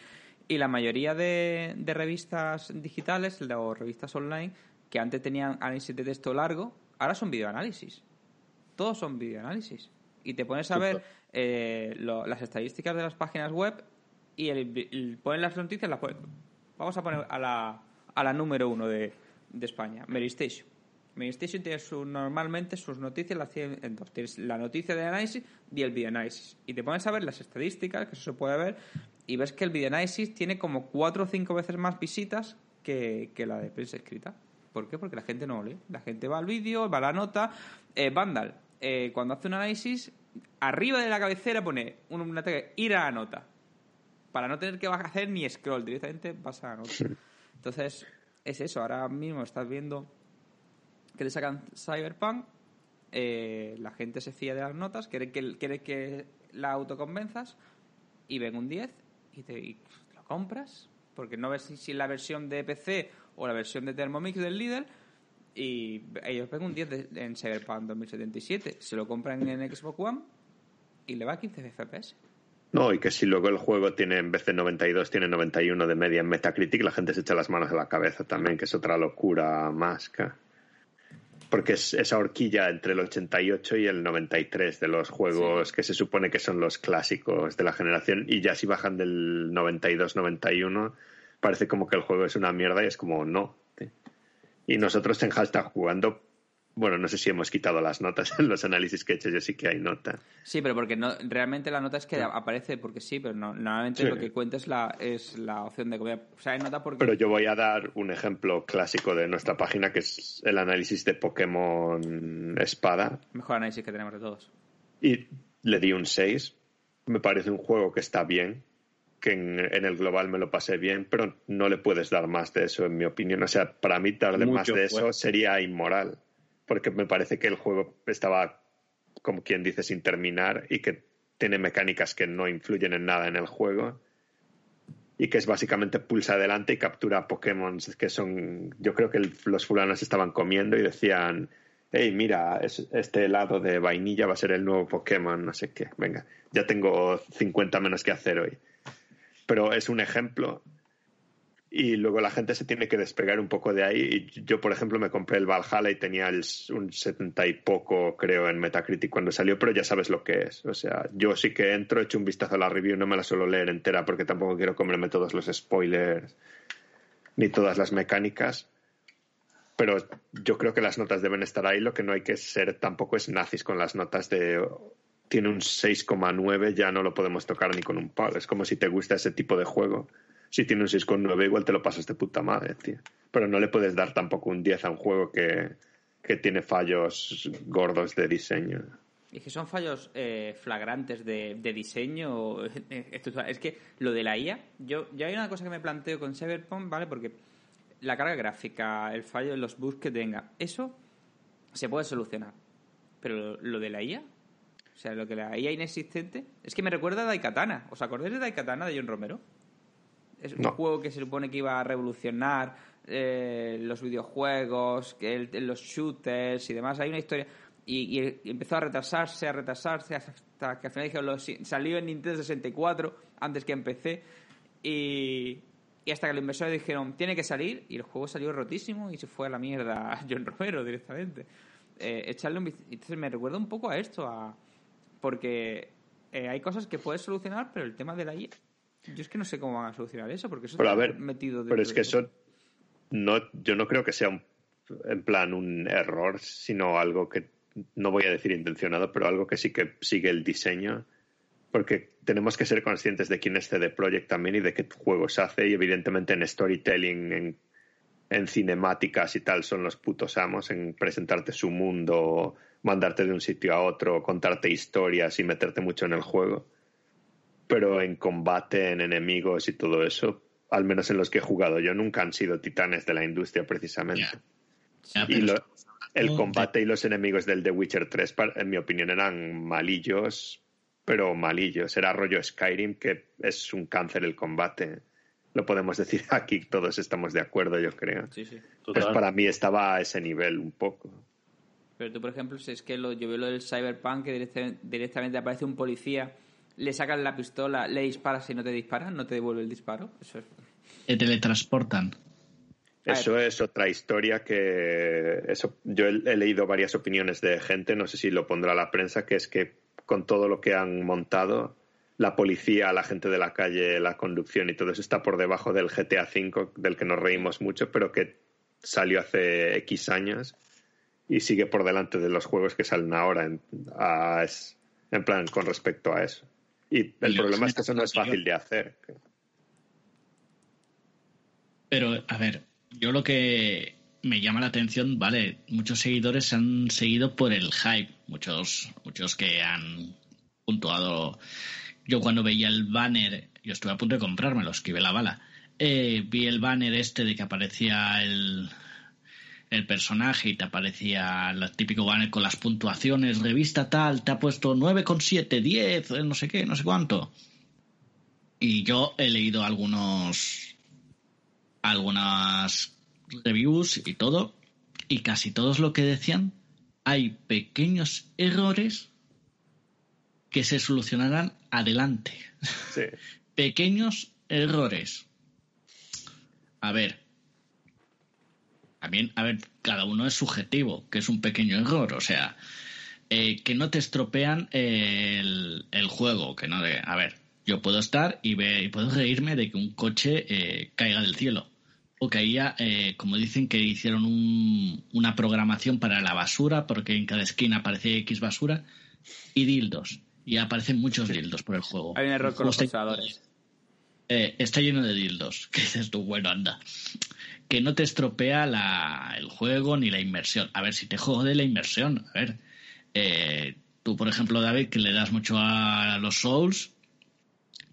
y la mayoría de, de revistas digitales o revistas online que antes tenían análisis de texto largo, ahora son videoanálisis. Todos son videoanálisis. Y te pones a ver eh, lo- las estadísticas de las páginas web y el, el- ponen las noticias, las ponen- Vamos a poner a la, a la número uno de, de España, Meristation. Meristation tiene su- normalmente sus noticias las tiene en dos. Tienes la noticia de análisis y el videoanálisis. Y te pones a ver las estadísticas, que eso se puede ver, y ves que el videoanálisis tiene como cuatro o cinco veces más visitas que, que la de prensa escrita. ¿Por qué? Porque la gente no lee. La gente va al vídeo, va a la nota. Eh, Vandal, eh, cuando hace un análisis, arriba de la cabecera pone un- una tag, ir a la nota. Para no tener que hacer ni scroll, directamente vas a la nota. Entonces, es eso. Ahora mismo estás viendo que te sacan Cyberpunk, eh, la gente se fía de las notas, quiere que, quiere que la autoconvenzas y ven un 10 y te y lo compras, porque no ves si, si la versión de PC o la versión de Thermomix del líder y ellos ven un 10 de- en Cyberpunk 2077, se lo compran en Xbox One y le va a 15 FPS. No, y que si luego el juego tiene, en vez de 92, tiene 91 de media en Metacritic, la gente se echa las manos a la cabeza también, que es otra locura más. que- Porque es esa horquilla entre el 88 y el 93 de los juegos que se supone que son los clásicos de la generación, y ya si bajan del 92-91, parece como que el juego es una mierda y es como no. Y nosotros en hashtag jugando, bueno, no sé si hemos quitado las notas en los análisis que he hecho, yo sí que hay nota. Sí, pero porque no, realmente la nota es que aparece porque sí, pero no, normalmente Sí. lo que cuenta es la, es la opción de comer. O sea, hay nota porque... Pero yo voy a dar un ejemplo clásico de nuestra página, que es el análisis de Pokémon Espada. Mejor análisis que tenemos de todos. Y le di un 6. Me parece un juego que está bien, que en, en el global me lo pasé bien, pero no le puedes dar más de eso, en mi opinión. O sea, para mí darle Mucho más de eso sería inmoral, porque me parece que el juego estaba, como quien dice, sin terminar y que tiene mecánicas que no influyen en nada en el juego y que es básicamente pulsa adelante y captura Pokémon que son, yo creo que los fulanos estaban comiendo y decían, hey, mira, es- este helado de vainilla va a ser el nuevo Pokémon, no sé qué, venga, ya tengo 50 menos que hacer hoy. Pero es un ejemplo y luego la gente se tiene que despegar un poco de ahí. Yo, por ejemplo, me compré el Valhalla y tenía el, un 70 y poco, creo, en Metacritic cuando salió, pero ya sabes lo que es. O sea, yo sí que entro, echo un vistazo a la review, no me la suelo leer entera porque tampoco quiero comerme todos los spoilers ni todas las mecánicas. Pero yo creo que las notas deben estar ahí. Lo que no hay que ser tampoco es nazis con las notas de tiene un 6,9, ya no lo podemos tocar ni con un palo. Es como si te gusta ese tipo de juego. Si tiene un 6,9, igual te lo pasas de puta madre, tío. Pero no le puedes dar tampoco un 10 a un juego que, que tiene fallos gordos de diseño. Y que son fallos eh, flagrantes de, de diseño. Es que lo de la IA, yo, yo hay una cosa que me planteo con Cyberpunk, ¿vale? Porque la carga gráfica, el fallo en los bugs que tenga, eso se puede solucionar. Pero lo de la IA, o sea, lo que la IA inexistente, es que me recuerda a Daikatana. ¿Os acordáis de Daikatana de John Romero? Es un No. juego que se supone que iba a revolucionar eh, los videojuegos, que el- los shooters y demás. Hay una historia. Y, y empezó a retrasarse, a retrasarse, hasta que al final dijeron, lo si- salió en Nintendo 64 antes que en PC. Y, y hasta que los inversores dijeron, tiene que salir, y el juego salió rotísimo y se fue a la mierda a John Romero directamente. Eh, echarle un Entonces me recuerda un poco a esto, a porque eh, hay cosas que puedes solucionar, pero el tema de la IA, yo es que no sé cómo van a solucionar eso, porque eso Pero a está ver, metido pero es que eso no, yo no creo que sea un, en plan un error, sino algo que no voy a decir intencionado, pero algo que sí que sigue el diseño, porque tenemos que ser conscientes de quién es CD Projekt también y de qué juegos hace y evidentemente en storytelling, en, en cinemáticas y tal son los putos amos, en presentarte su mundo, mandarte de un sitio a otro, contarte historias y meterte mucho en el juego. Pero en combate, en enemigos y todo eso, al menos en los que he jugado yo, nunca han sido titanes de la industria precisamente. Y lo- el combate y los enemigos del The Witcher 3, pa- en mi opinión, eran malillos, pero malillos. Era rollo Skyrim, que es un cáncer el combate. Lo podemos decir aquí, todos estamos de acuerdo, yo creo. Sí, sí. Pues para mí estaba a ese nivel un poco. Pero tú, por ejemplo, si es que lo, yo veo lo del Cyberpunk, que directamente, directamente aparece un policía, le sacan la pistola, le disparas y no te disparan, no te devuelve el disparo. Eso es... Te teletransportan. A Eso es otra historia que eso yo he, he leído varias opiniones de gente, no sé si lo pondrá la prensa, que es que con todo lo que han montado, la policía, la gente de la calle, la conducción y todo eso está por debajo del GTA V, del que nos reímos mucho, pero que salió hace X años y sigue por delante de los juegos que salen ahora en, a- es- en plan con respecto a eso. Y el Y problema es que eso no es fácil de hacer. Pero, a ver, yo lo que me llama la atención, vale, muchos seguidores se han seguido por el hype, muchos, muchos que han puntuado. Yo cuando veía el banner, yo estuve a punto de comprármelo, esquivé la bala. Eh, vi el banner este de que aparecía el, el personaje y te aparecía el típico banner con las puntuaciones, revista tal, te ha puesto 9,7, 10, eh, no sé qué, no sé cuánto. Y yo he leído algunos algunas reviews y todo, y casi todos lo que decían, hay pequeños errores que se solucionarán adelante. Sí. Pequeños errores. A ver. También, a ver, cada uno es subjetivo, que es un pequeño error, o sea, eh, que no te estropean el, el juego, que no de, a ver, yo puedo estar y, ve- y puedo reírme de que un coche eh, caiga del cielo. O caía, eh, como dicen que hicieron un- una programación para la basura, porque en cada esquina aparece X basura, y dildos. Y aparecen muchos dildos por el juego. Hay un error con los está- eh, está lleno de dildos. Que dices tú, bueno, anda. Que no te estropea la- el juego ni la inmersión. A ver, si te jode la inmersión. A ver, eh, tú, por ejemplo, David, que le das mucho a los Souls.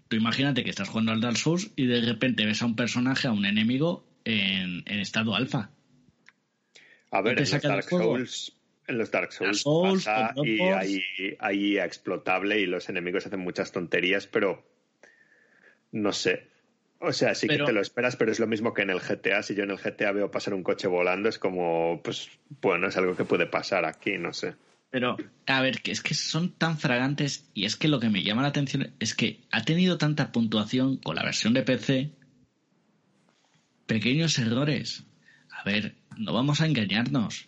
Tú imagínate que estás jugando al Dark Souls y de repente ves a un personaje, a un enemigo en, en estado alfa. A ver, en los Dark? Souls, en los Dark Souls, Souls, pasa y hay explotable y los enemigos hacen muchas tonterías, pero no sé. O sea, sí Pero- que te lo esperas, pero es lo mismo que en el GTA. Si yo en el GTA veo pasar un coche volando, es como, pues, bueno, es algo que puede pasar aquí, no sé. Pero, a ver, que es que son tan fragantes y es que lo que me llama la atención es que ha tenido tanta puntuación con la versión de PC. Pequeños errores. A ver, no vamos a engañarnos.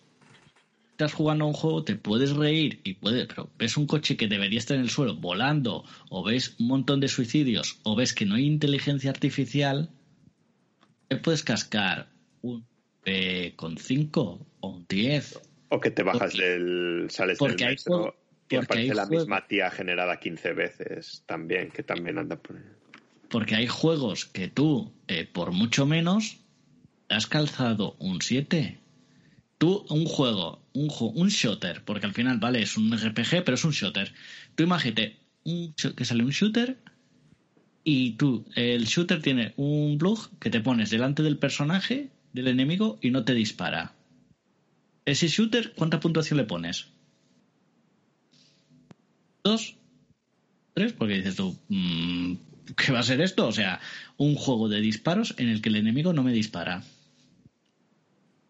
Estás jugando a un juego, te puedes reír y puedes, pero ves un coche que debería estar en el suelo volando, o ves un montón de suicidios, o ves que no hay inteligencia artificial, te puedes cascar un P con 5 o un 10 O que te bajas Porque- del, sales porque del metro y aparece la juego- misma tía generada 15 veces también, que también anda por ahí. Porque hay juegos que tú, eh, por mucho menos, has calzado un 7. Tú, un juego, un, un shooter, porque al final, vale, es un RPG, pero es un shooter. Tú imagínate un, que sale un shooter y tú, el shooter tiene un blog que te pones delante del personaje, del enemigo, y no te dispara. Ese shooter, ¿cuánta puntuación le pones? ¿Dos? ¿Tres? Porque dices tú, mm, ¿qué va a ser esto? O sea, un juego de disparos en el que el enemigo no me dispara.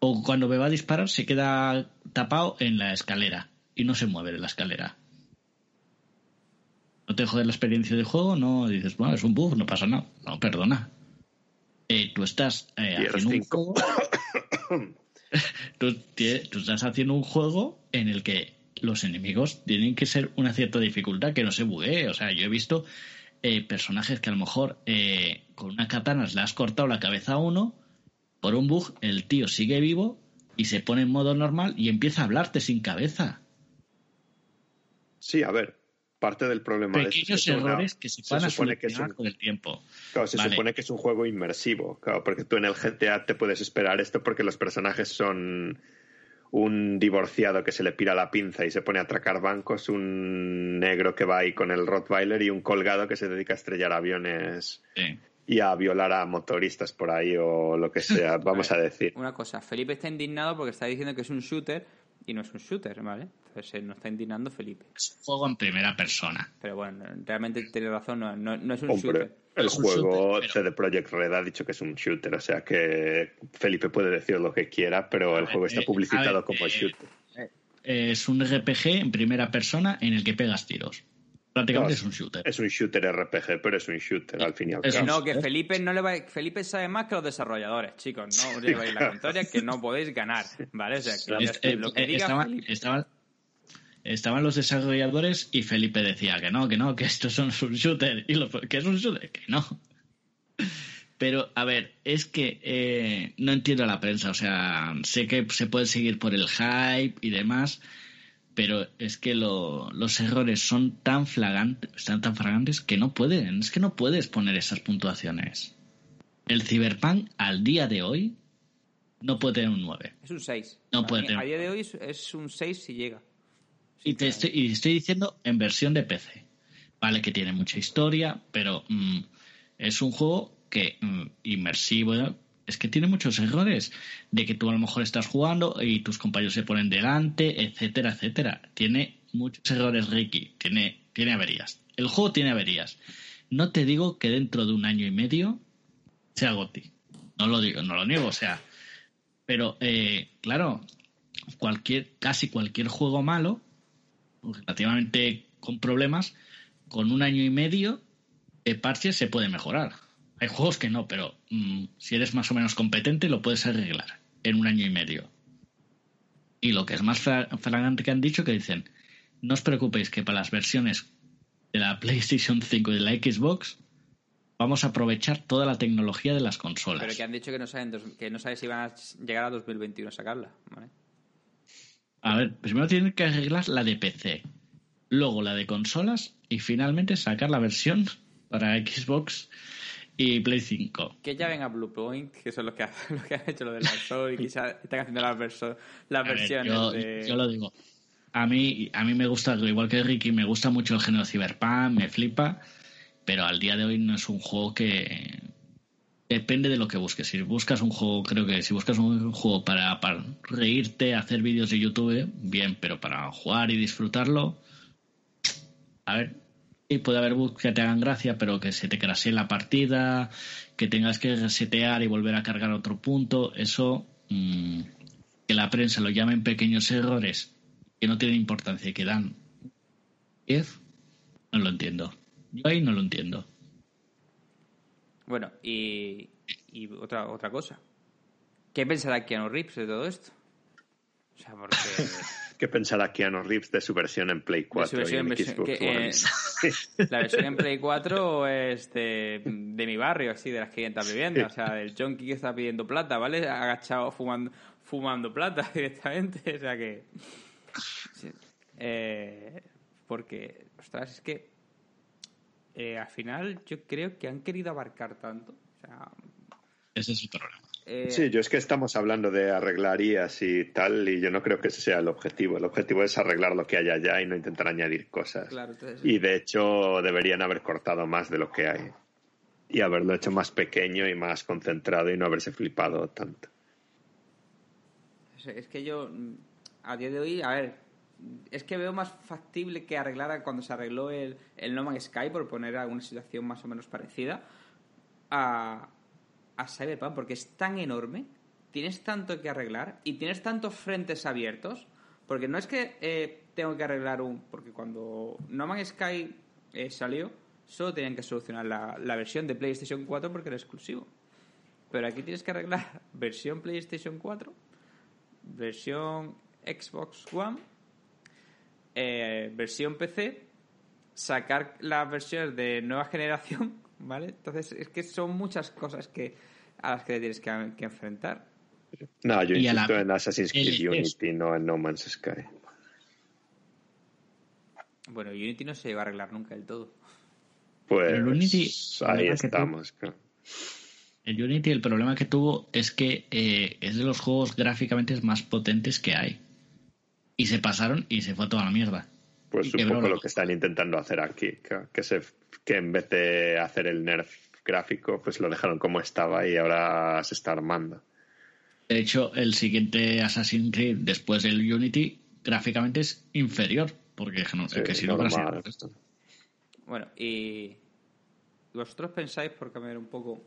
O cuando me va a disparar se queda tapado en la escalera y no se mueve de la escalera. ¿No te jode la experiencia de juego? No, dices, bueno, es un bug, no pasa nada. No, perdona. Eh, tú estás eh, haciendo un 5. juego. tú, tie- tú estás haciendo un juego en el que los enemigos tienen que ser una cierta dificultad que no se buguee. O sea, yo he visto eh, personajes que a lo mejor eh, con una katana le has cortado la cabeza a uno, por un bug el tío sigue vivo y se pone en modo normal y empieza a hablarte sin cabeza. Sí, a ver, parte del problema de esto es Pequeños que una- errores que se van a solucionar con el tiempo. Claro, se Vale. supone que es un juego inmersivo, claro, porque tú en el GTA te puedes esperar esto porque los personajes son un divorciado que se le pira la pinza y se pone a atracar bancos, un negro que va ahí con el Rottweiler y un colgado que se dedica a estrellar aviones Sí. Y a violar a motoristas por ahí o lo que sea, vamos a decir. Una cosa, Felipe está indignado porque está diciendo que es un shooter y no es un shooter, ¿vale? Entonces eh, no está indignando Felipe. Es un juego en primera persona. Pero bueno, realmente tiene razón, no, no, no es un Hombre, shooter. el Es juego shooter, pero- CD Projekt Red ha dicho que es un shooter, o sea que Felipe puede decir lo que quiera, pero el ver, juego está eh, publicitado ver, como eh, shooter. Es un RPG en primera persona en el que pegas tiros. Prácticamente No, es un shooter. Es un shooter RPG, pero es un shooter al fin y al Es Que un- cabo. no, que ¿eh? Felipe no le va, Felipe sabe más que los desarrolladores, chicos. No os lleváis la contraria que no podéis ganar, ¿vale? O sea, que lo que eh, diga estaban, Felipe. estaban- estaban los desarrolladores y Felipe decía que no, que no, que esto son un shooter. Y lo, que es un shooter, que no. Pero, a ver, es que eh, no entiendo a la prensa. O sea, sé que se puede seguir por el hype y demás, pero es que lo- los errores son tan flagrantes, están tan flagrantes que no pueden. Es que no puedes poner esas puntuaciones. El Cyberpunk al día de hoy no puede tener un 9. Es un 6. No Para puede mí, tener. A día de hoy es- un 6 si llega. Y te estoy, y estoy diciendo en versión de PC. Vale, que tiene mucha historia, pero mm, es un juego que mm, inmersivo. Es que tiene muchos errores. De que tú a lo mejor estás jugando y tus compañeros se ponen delante, etcétera, etcétera. Tiene muchos errores, Ricky. Tiene, tiene averías. El juego tiene averías. No te digo que dentro de un año y medio sea GOTY. No lo digo, no lo niego, o sea. Pero, eh, claro, cualquier, casi cualquier juego malo relativamente con problemas, con un año y medio de parches se puede mejorar. Hay juegos que no, pero mm, si eres más o menos competente lo puedes arreglar en un año y medio. Y lo que es más flagrante que han dicho que dicen, no os preocupéis que para las versiones de la PlayStation 5 y de la Xbox vamos a aprovechar toda la tecnología de las consolas. Pero que han dicho que no saben dos- que no saben si van a llegar a 2021 a sacarla, ¿vale? A ver, primero tienen que arreglar la de PC, luego la de consolas y finalmente sacar la versión para Xbox y Play 5. Que ya venga Bluepoint, que son los que, hacen- los que han hecho lo del Sol y quizá están haciendo las, verso- las A ver, versiones yo, de... yo lo digo. A mí, a mí me gusta, igual que Ricky, me gusta mucho el género Cyberpunk, me flipa, pero al día de hoy no es un juego que... Depende de lo que busques. Si buscas un juego, creo que si buscas un juego para, para reírte, hacer vídeos de YouTube, bien, pero para jugar y disfrutarlo, a ver, y puede haber bugs que te hagan gracia, pero que se te crasee la partida, que tengas que resetear y volver a cargar otro punto, eso, mm, que la prensa lo llamen pequeños errores que no tienen importancia y que dan 10, no lo entiendo. Yo ahí no lo entiendo. Bueno, y, otra, otra cosa. ¿Qué pensará Keanu Reeves de todo esto? O sea, porque... ¿Qué pensará Keanu Reeves de su versión en Play 4 versión y en en versión- Xbox que, One? eh, La versión en Play 4 es de, de mi barrio, así, de las 500 viviendas. O sea, del junkie que está pidiendo plata, ¿vale? Agachado fumando, fumando plata directamente. O sea que... sí. Eh, porque, ostras, es que eh, al final yo creo que han querido abarcar tanto. O sea, Ese es el problema. Eh, Sí, yo es que estamos hablando de arreglar IAS y tal, y yo no creo que ese sea el objetivo. El objetivo es arreglar lo que hay allá y no intentar añadir cosas. claro, entonces- Y de hecho deberían haber cortado más de lo que hay. Y haberlo hecho más pequeño y más concentrado y no haberse flipado tanto. Es- que yo, a día de hoy, a ver, es que veo más factible que arreglara cuando se arregló el, el No Man's Sky, por poner alguna situación más o menos parecida, a, a Cyberpunk, porque es tan enorme, tienes tanto que arreglar y tienes tantos frentes abiertos, porque no es que eh, tengo que arreglar un... Porque cuando No Man's Sky eh, salió, solo tenían que solucionar la, versión de PlayStation 4 porque era exclusivo. Pero aquí tienes que arreglar versión PlayStation 4 versión Xbox One, eh, versión PC, sacar las versiones de nueva generación, ¿vale? Entonces es que son muchas cosas que a las que te tienes que, que enfrentar. No, yo Y a la- insisto en Assassin's Creed el- Unity, no en No Man's Sky. Bueno, Unity no se va a arreglar nunca del todo. Pues Pero el Unity, el ahí estamos. claro. El Unity, el problema que tuvo es que eh, es de los juegos gráficamente más potentes que hay. Y se pasaron y se fue toda la mierda. Pues Y un poco lo que están intentando hacer aquí, que, que se, que en vez de hacer el nerf gráfico, pues lo dejaron como estaba y ahora se está armando. De hecho, el siguiente Assassin's Creed después del Unity gráficamente es inferior, porque no, Sí, que si no normal. Bueno, y vosotros pensáis, por cambiar un poco,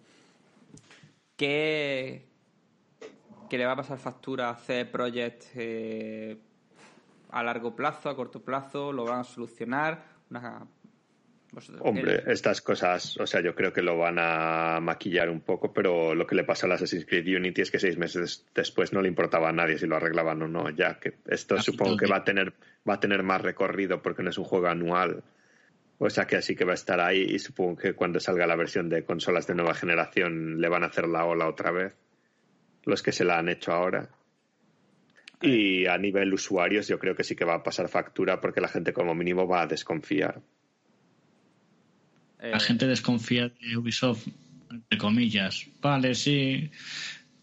¿qué, qué le va a pasar factura a CD Projekt eh, a largo plazo, a corto plazo? ¿Lo van a solucionar? Una- Hombre, el- estas cosas, o sea, yo creo que lo van a maquillar un poco, pero lo que le pasó al Assassin's Creed Unity es que seis meses después no le importaba a nadie si lo arreglaban o no, ya que esto Ah, supongo que va a tener va a tener más recorrido porque no es un juego anual. O sea que así que va a estar ahí y supongo que cuando salga la versión de consolas de nueva generación le van a hacer la ola otra vez. Los que se la han hecho ahora. Y a nivel usuarios yo creo que sí que va a pasar factura porque la gente como mínimo va a desconfiar. Eh, La gente desconfía de Ubisoft, entre comillas. Vale, sí.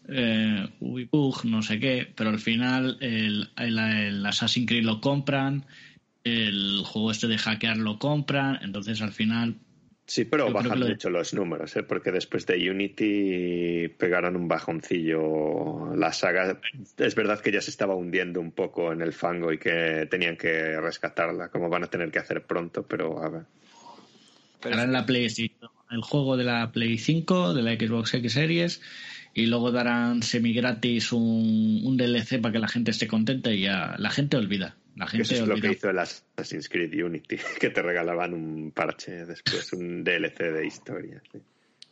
Eh, Ubibug, no sé qué, pero al final el, el, el Assassin's Creed lo compran, el juego este de hackear lo compran, entonces al final Sí, pero bajan que lo mucho los números, ¿eh? porque después de Unity pegaron un bajoncillo. La saga, es verdad que ya se estaba hundiendo un poco en el fango y que tenían que rescatarla, como van a tener que hacer pronto, pero a ver. Pero darán la PlayStation, el juego de la Play 5, de la Xbox X Series, y luego darán semi gratis un, un DLC para que la gente esté contenta y ya la gente olvida. La gente eso es lo que hizo el Assassin's Creed Unity, que te regalaban un parche después, un DLC de historia. sí.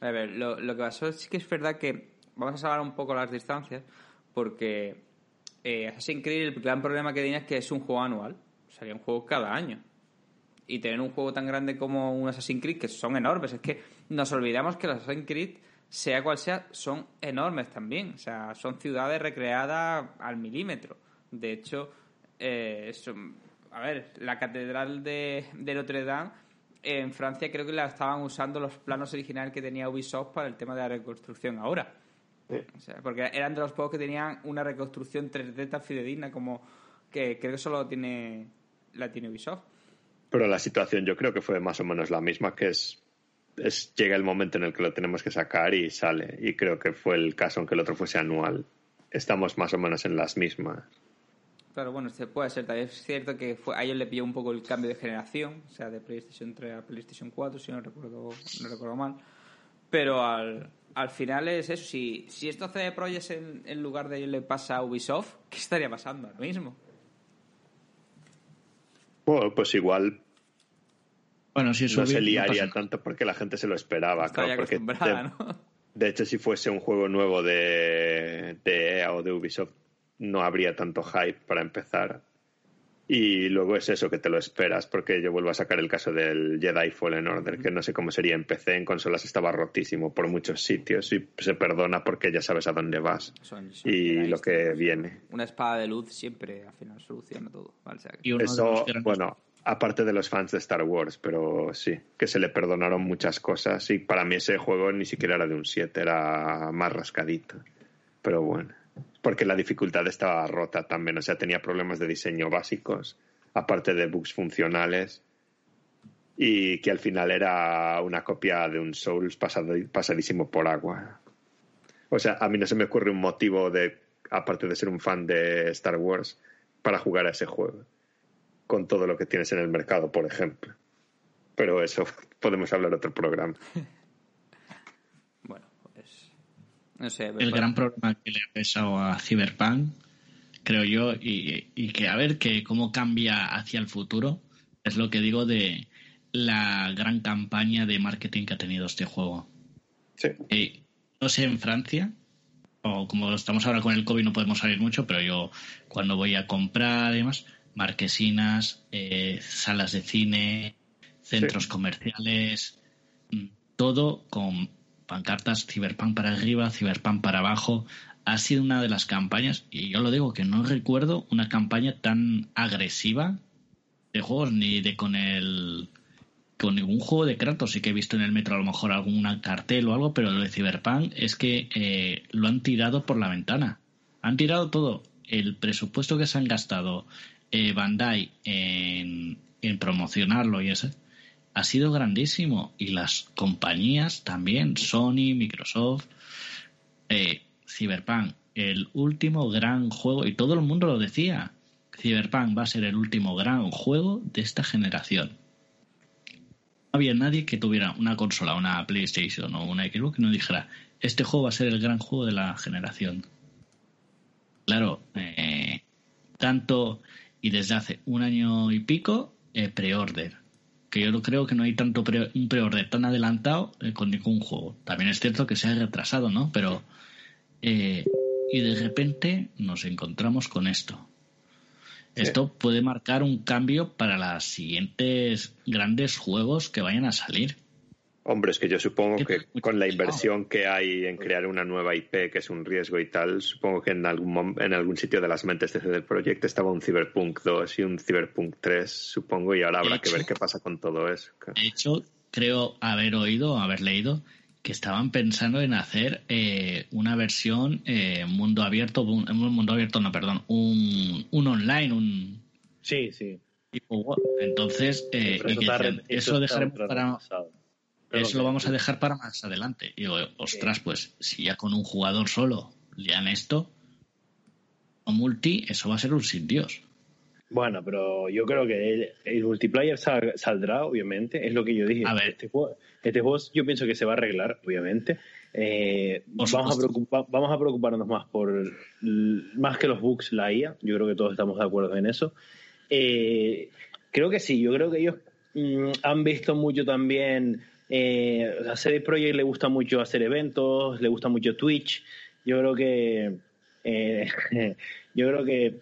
A ver, lo, lo que pasó sí que es verdad que vamos a salvar un poco las distancias porque eh, Assassin's Creed el gran problema que tenía es que es un juego anual. Salía un juego cada año. Y tener un juego tan grande como un Assassin's Creed, que son enormes, es que nos olvidamos que los Assassin's Creed, sea cual sea, son enormes también. O sea, son ciudades recreadas al milímetro. De hecho, eh, son- a ver, la catedral de, de Notre Dame en Francia creo que la estaban usando los planos originales que tenía Ubisoft para el tema de la reconstrucción ahora. O sea, porque eran de los juegos que tenían una reconstrucción 3D tan fidedigna como que creo que solo tiene la tiene Ubisoft. Pero la situación yo creo que fue más o menos la misma, que es, es llega el momento en el que lo tenemos que sacar y sale. Y creo que fue el caso, aunque el otro fuese anual. Estamos más o menos en las mismas. Claro, bueno, este puede ser. También es cierto que fue, a ellos le pilló un poco el cambio de generación, o sea, de PlayStation 3 a PlayStation 4, si no recuerdo, no recuerdo mal. Pero al, al final es eso. Si, si esto CD Projekt en, en lugar de le pasa a Ubisoft, ¿qué estaría pasando ahora mismo? Bueno, pues igual Bueno, si es no se liaría tanto porque la gente se lo esperaba. Está claro, porque de, ¿no? de hecho, si fuese un juego nuevo de, de EA o de Ubisoft, no habría tanto hype para empezar. Y luego es eso que te lo esperas, porque yo vuelvo a sacar el caso del Jedi Fallen Order, que no sé cómo sería en PC, en consolas estaba rotísimo por muchos sitios y se perdona porque ya sabes a dónde vas Son- son y Jedi, lo que viene. Una espada de luz siempre al final soluciona todo. Vale, o sea que- y Eso, bueno, aparte de los fans de Star Wars, pero sí, que se le perdonaron muchas cosas y para mí ese juego ni siquiera era de un 7, era más rascadito. Pero bueno, porque la dificultad estaba rota también, o sea, tenía problemas de diseño básicos, aparte de bugs funcionales y que al final era una copia de un Souls pasado, pasadísimo por agua. O sea, a mí no se me ocurre un motivo de, aparte de ser un fan de Star Wars, para jugar a ese juego con todo lo que tienes en el mercado, por ejemplo. Pero eso podemos hablar otro programa. Bueno, pues. No sé. el gran problema que le ha pesado a Cyberpunk, creo yo, y, y que a ver que cómo cambia hacia el futuro, es lo que digo de la gran campaña de marketing que ha tenido este juego. Sí. Eh, no sé en Francia, o como estamos ahora con el COVID no podemos salir mucho, pero yo cuando voy a comprar y demás, marquesinas, eh, salas de cine, centros comerciales, mm, todo con pancartas Cyberpunk para arriba, Cyberpunk para abajo. Ha sido una de las campañas, y yo lo digo que no recuerdo una campaña tan agresiva de juegos ni de con el con ningún juego de Kratos sí que he visto en el metro a lo mejor alguna cartel o algo, pero lo de Cyberpunk es que eh, lo han tirado por la ventana. Han tirado todo. El presupuesto que se han gastado eh, Bandai en, en promocionarlo y eso, ha sido grandísimo y las compañías también, Sony, Microsoft, eh, Cyberpunk, el último gran juego, y todo el mundo lo decía, Cyberpunk va a ser el último gran juego de esta generación. No había nadie que tuviera una consola, una PlayStation o una Xbox que no dijera, este juego va a ser el gran juego de la generación. Claro, eh, tanto y desde hace un año y pico, eh, pre-order. Que yo creo que no hay tanto un pre-order tan adelantado eh, con ningún juego. También es cierto que se ha retrasado, ¿no? Pero. Eh, y de repente nos encontramos con esto. Esto puede marcar un cambio para los siguientes grandes juegos que vayan a salir. Hombre, es que yo supongo que con la inversión que hay en crear una nueva IP, que es un riesgo y tal, supongo que en algún, en algún sitio de las mentes de CD Projekt estaba un Cyberpunk 2 y un Cyberpunk 3, supongo, y ahora habrá que ver qué pasa con todo eso. De hecho, creo haber oído, haber leído, que estaban pensando en hacer eh, una versión eh, mundo abierto, un, mundo abierto, no, perdón, un, un online, un... Sí, sí. entonces, eh, eso, dejaremos para... Eso lo vamos a dejar para más adelante. Y digo, ostras, pues si ya con un jugador solo lean esto, o multi, eso va a ser un sin Dios. Bueno, pero yo creo que el, multiplayer saldrá, obviamente, es lo que yo dije. A ver. Este juego, este juego yo pienso que se va a arreglar, obviamente. Eh, vamos, a vamos a preocuparnos más por más que los bugs, la IA. Yo creo que todos estamos de acuerdo en eso. Eh, creo que sí, yo creo que ellos mm, han visto mucho también eh, a CD Projekt le gusta mucho hacer eventos, le gusta mucho Twitch. Yo creo que. Eh, yo creo que.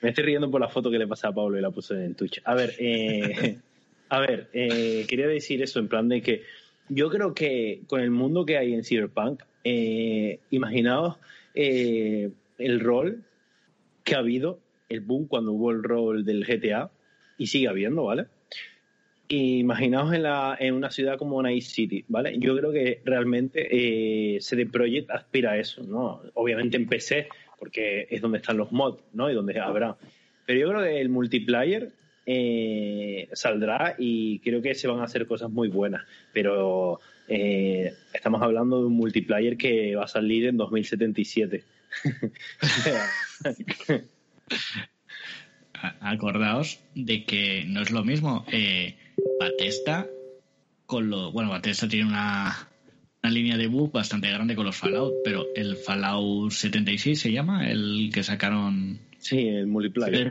Me estoy riendo por la foto que le pasé a Pablo y la puse en Twitch. A ver, eh, a ver, eh, quería decir eso en plan de que yo creo que con el mundo que hay en Cyberpunk, imaginaos el rol que ha habido, el boom cuando hubo el rol del GTA, y sigue habiendo, ¿vale? Imaginaos en, la, en una ciudad como Night City, ¿vale? Yo creo que realmente eh, CD Projekt aspira a eso, ¿no? Obviamente en PC, porque es donde están los mods, ¿no? Y donde habrá. Pero yo creo que el multiplayer eh, saldrá y creo que se van a hacer cosas muy buenas. Pero eh, estamos hablando de un multiplayer que va a salir en 2077. Acordaos de que no es lo mismo. Eh, Batesta con lo bueno Batesta tiene una, una línea de bug bastante grande con los Fallout pero el Fallout 76 se llama el que sacaron sí el multiplayer.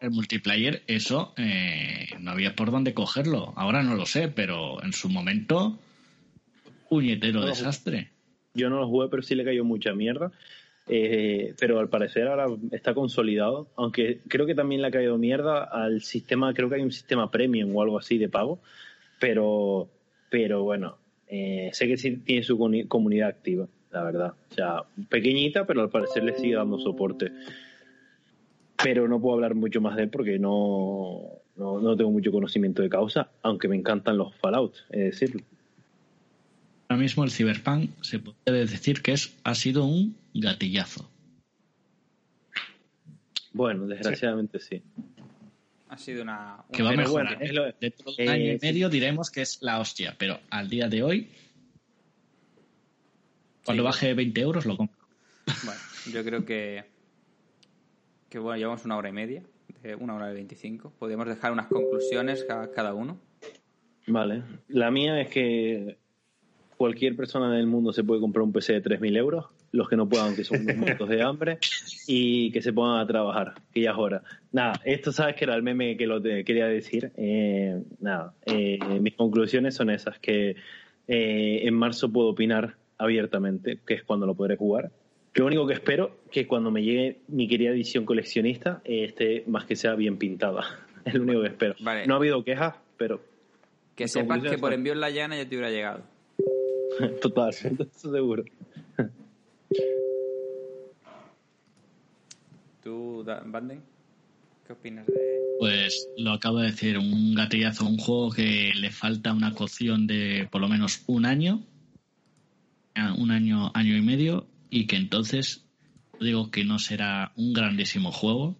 El, multiplayer eso eh, no había por dónde cogerlo. Ahora no lo sé pero en su momento puñetero desastre. Yo no lo jugué pero sí le cayó mucha mierda eh, pero al parecer ahora está consolidado, aunque creo que también le ha caído mierda al sistema, creo que hay un sistema premium o algo así de pago, pero, pero bueno, eh, sé que sí tiene su comunidad activa, la verdad. O sea, pequeñita, pero al parecer le sigue dando soporte. Pero no puedo hablar mucho más de él porque no, no, no tengo mucho conocimiento de causa, aunque me encantan los Fallout, es decir, Ahora mismo el Cyberpunk se puede decir que es, ha sido un gatillazo. Bueno, desgraciadamente sí. Ha sido una. que va a mejorar. ¿eh? Dentro de un año y eh, medio diremos que es la hostia, pero al día de hoy, cuando baje 20 euros, lo compro. Bueno, yo creo que. Que bueno, llevamos una hora y media, una hora y 25. Podemos dejar unas conclusiones cada uno. Vale. La mía es que cualquier persona del mundo se puede comprar un PC de 3.000 euros, los que no puedan, que son unos muertos de hambre, y que se pongan a trabajar, que ya es hora. Nada, esto sabes que era el meme que lo quería decir. Eh, nada, eh, mis conclusiones son esas, que eh, en marzo puedo opinar abiertamente, que es cuando lo podré jugar. Lo único que espero que cuando me llegue mi querida edición coleccionista esté más que sea bien pintada. Es lo único que espero. No ha habido quejas, pero... Que sepas que por envío en la llana ya te hubiera llegado. Total, seguro. ¿Tú, Banden? ¿Qué opinas de...? Pues lo acabo de decir, un gatillazo, un juego que le falta una cocción de por lo menos un año, un año, año y medio, y que entonces digo que no será un grandísimo juego,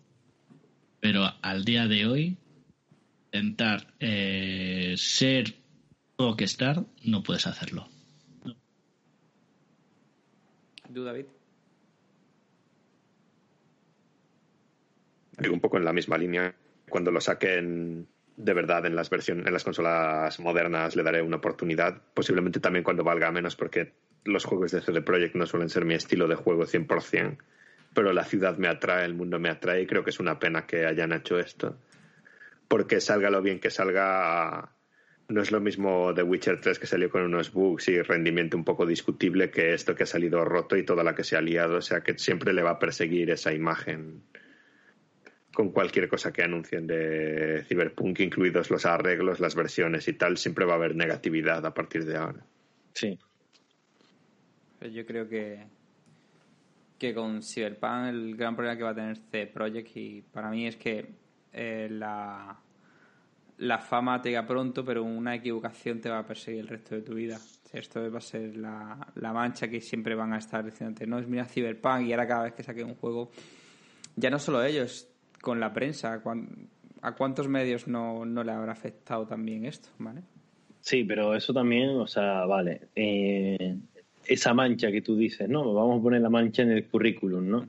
pero al día de hoy intentar eh, ser rockstar, no puedes hacerlo. ¿Tú, David? Un poco en la misma línea. Cuando lo saquen de verdad en las versiones, en las consolas modernas le daré una oportunidad. Posiblemente también cuando valga menos, porque los juegos de CD Projekt no suelen ser mi estilo de juego 100%. Pero la ciudad me atrae, el mundo me atrae y creo que es una pena que hayan hecho esto. Porque salga lo bien que salga, no es lo mismo The Witcher 3 que salió con unos bugs y rendimiento un poco discutible que esto que ha salido roto y toda la que se ha liado. O sea que siempre le va a perseguir esa imagen con cualquier cosa que anuncien de Cyberpunk, incluidos los arreglos, las versiones y tal, siempre va a haber negatividad a partir de ahora. Sí. Yo creo que que con Cyberpunk el gran problema que va a tener C Project y para mí es que eh, la, la fama te llega pronto, pero una equivocación te va a perseguir el resto de tu vida. Esto va a ser la, la mancha que siempre van a estar diciéndote, no es mira Cyberpunk y ahora cada vez que saque un juego, ya no solo ellos, con la prensa, ¿a cuántos medios no, no le habrá afectado también esto? ¿vale? Sí, pero eso también, o sea, vale. Eh, esa mancha que tú dices, ¿no? Vamos a poner la mancha en el currículum, ¿no?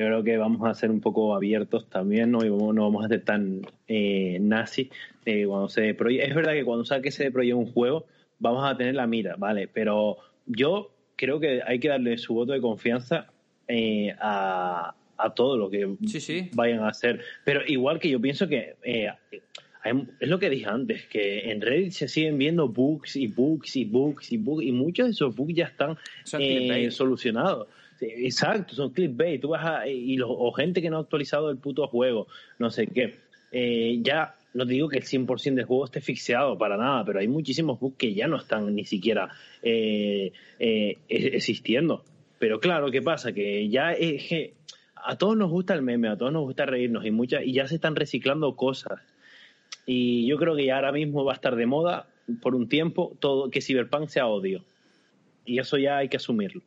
Yo creo que vamos a ser un poco abiertos también, ¿no? Y no vamos a ser tan eh, nazi eh, cuando se Es verdad que cuando saque se proyecto un juego, vamos a tener la mira, ¿vale? Pero yo creo que hay que darle su voto de confianza eh, a, a todo lo que vayan a hacer. Pero igual que yo pienso que eh, es lo que dije antes, que en Reddit se siguen viendo bugs y bugs y bugs y bugs y muchos de esos bugs ya están eh, solucionados. Exacto, son clickbait. Tú vas y o gente que no ha actualizado el puto juego, no sé qué. Eh, ya no digo que el 100% del juego esté fixeado para nada, pero hay muchísimos bugs que ya no están ni siquiera eh, e-, existiendo. Pero claro, ¿qué pasa? Que ya es que a todos nos gusta el meme, a todos nos gusta reírnos y muchas y ya se están reciclando cosas. Y yo creo que ya ahora mismo va a estar de moda por un tiempo todo que Cyberpunk sea odio. Y eso ya hay que asumirlo.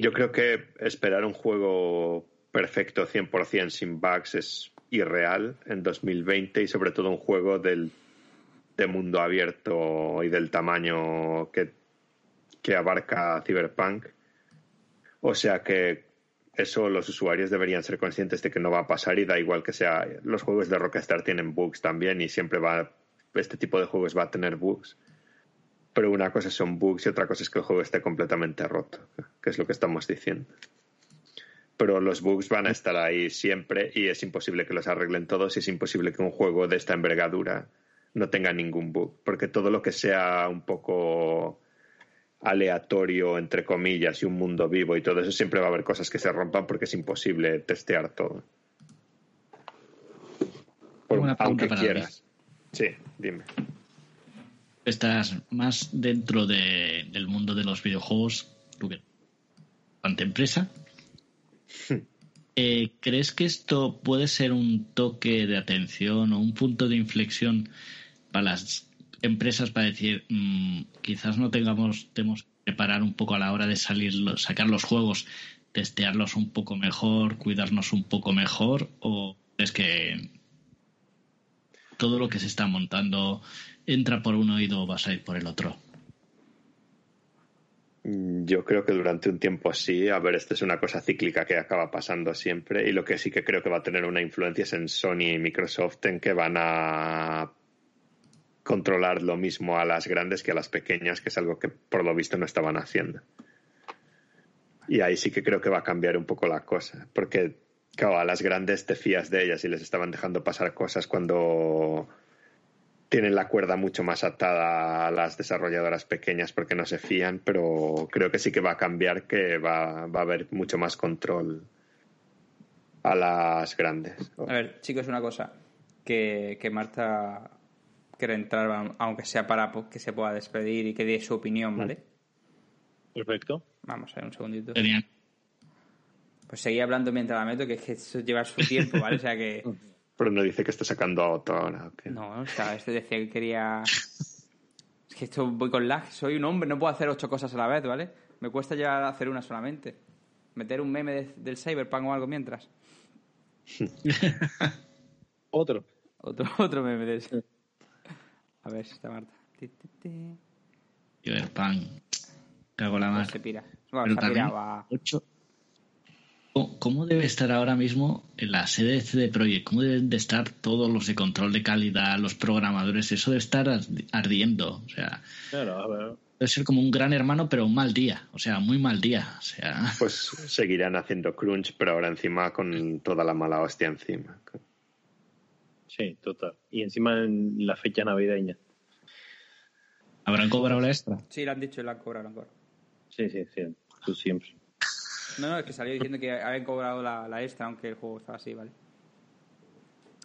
Yo creo que esperar un juego perfecto 100% sin bugs es irreal en 2020 y sobre todo un juego del, de mundo abierto y del tamaño que, que abarca Cyberpunk. O sea que eso los usuarios deberían ser conscientes de que no va a pasar y da igual que sea. Los juegos de Rockstar tienen bugs también y siempre va. Este tipo de juegos va a tener bugs. Pero una cosa son bugs y otra cosa es que el juego esté completamente roto, que es lo que estamos diciendo. Pero los bugs van a estar ahí siempre y es imposible que los arreglen todos y es imposible que un juego de esta envergadura no tenga ningún bug. Porque todo lo que sea un poco aleatorio, entre comillas, y un mundo vivo y todo eso, siempre va a haber cosas que se rompan porque es imposible testear todo. aunque quieras. Sí, dime. Estás más dentro del mundo de los videojuegos, tú ante empresa. Eh, ¿Crees que esto puede ser un toque de atención o un punto de inflexión para las empresas para decir, mm, quizás no tengamos, tenemos que preparar un poco a la hora de salir, sacar los juegos, testearlos un poco mejor, cuidarnos un poco mejor, o es que todo lo que se está montando entra por un oído o vas a ir por el otro? Yo creo que durante un tiempo sí. A ver, esto es una cosa cíclica que acaba pasando siempre. Y lo que sí que creo que va a tener una influencia es en Sony y Microsoft, en que van a controlar lo mismo a las grandes que a las pequeñas, que es algo que por lo visto no estaban haciendo. Y ahí sí que creo que va a cambiar un poco la cosa, porque claro, a las grandes te fías de ellas y les estaban dejando pasar cosas cuando tienen la cuerda mucho más atada a las desarrolladoras pequeñas porque no se fían, pero creo que sí que va a cambiar, que va, va a haber mucho más control a las grandes. A ver, chicos, una cosa, que, que Marta quiere entrar, aunque sea para que se pueda despedir y que dé su opinión. ¿vale? Perfecto. Vamos a ver un segundito. Pues seguí hablando mientras la meto, que es que eso lleva su tiempo, ¿vale? O sea que. Pero no dice que está sacando a otro ahora. No, o sea, este decía que quería. Es que esto voy con lag, soy un hombre, no puedo hacer ocho cosas a la vez, ¿vale? Me cuesta ya hacer una solamente. Meter un meme del Cyberpunk o algo mientras. otro. Otro, otro meme de ese. A ver si está Marta. Cyberpunk. Cago la Pues mar. se pira. Pero Bueno, se ha también, pirado a- ocho- ¿Cómo- ¿Cómo debe estar ahora mismo en la sede de CD Projekt? ¿Cómo deben de estar todos los de control de calidad, los programadores? Eso de estar ardi- ardiendo. O sea, Claro, a ver. debe ser como un gran hermano, pero un mal día. O sea, muy mal día. O sea, Pues seguirán haciendo crunch, pero ahora encima con toda la mala hostia encima. Sí, total. Y encima en la fecha navideña. ¿habrán cobrado la extra? Sí, lo han dicho y lo han cobrado. lo han cobrado. Sí, sí, sí. Tú siempre. No, no, es que salió diciendo que habían cobrado la, la extra, aunque el juego estaba así, ¿vale?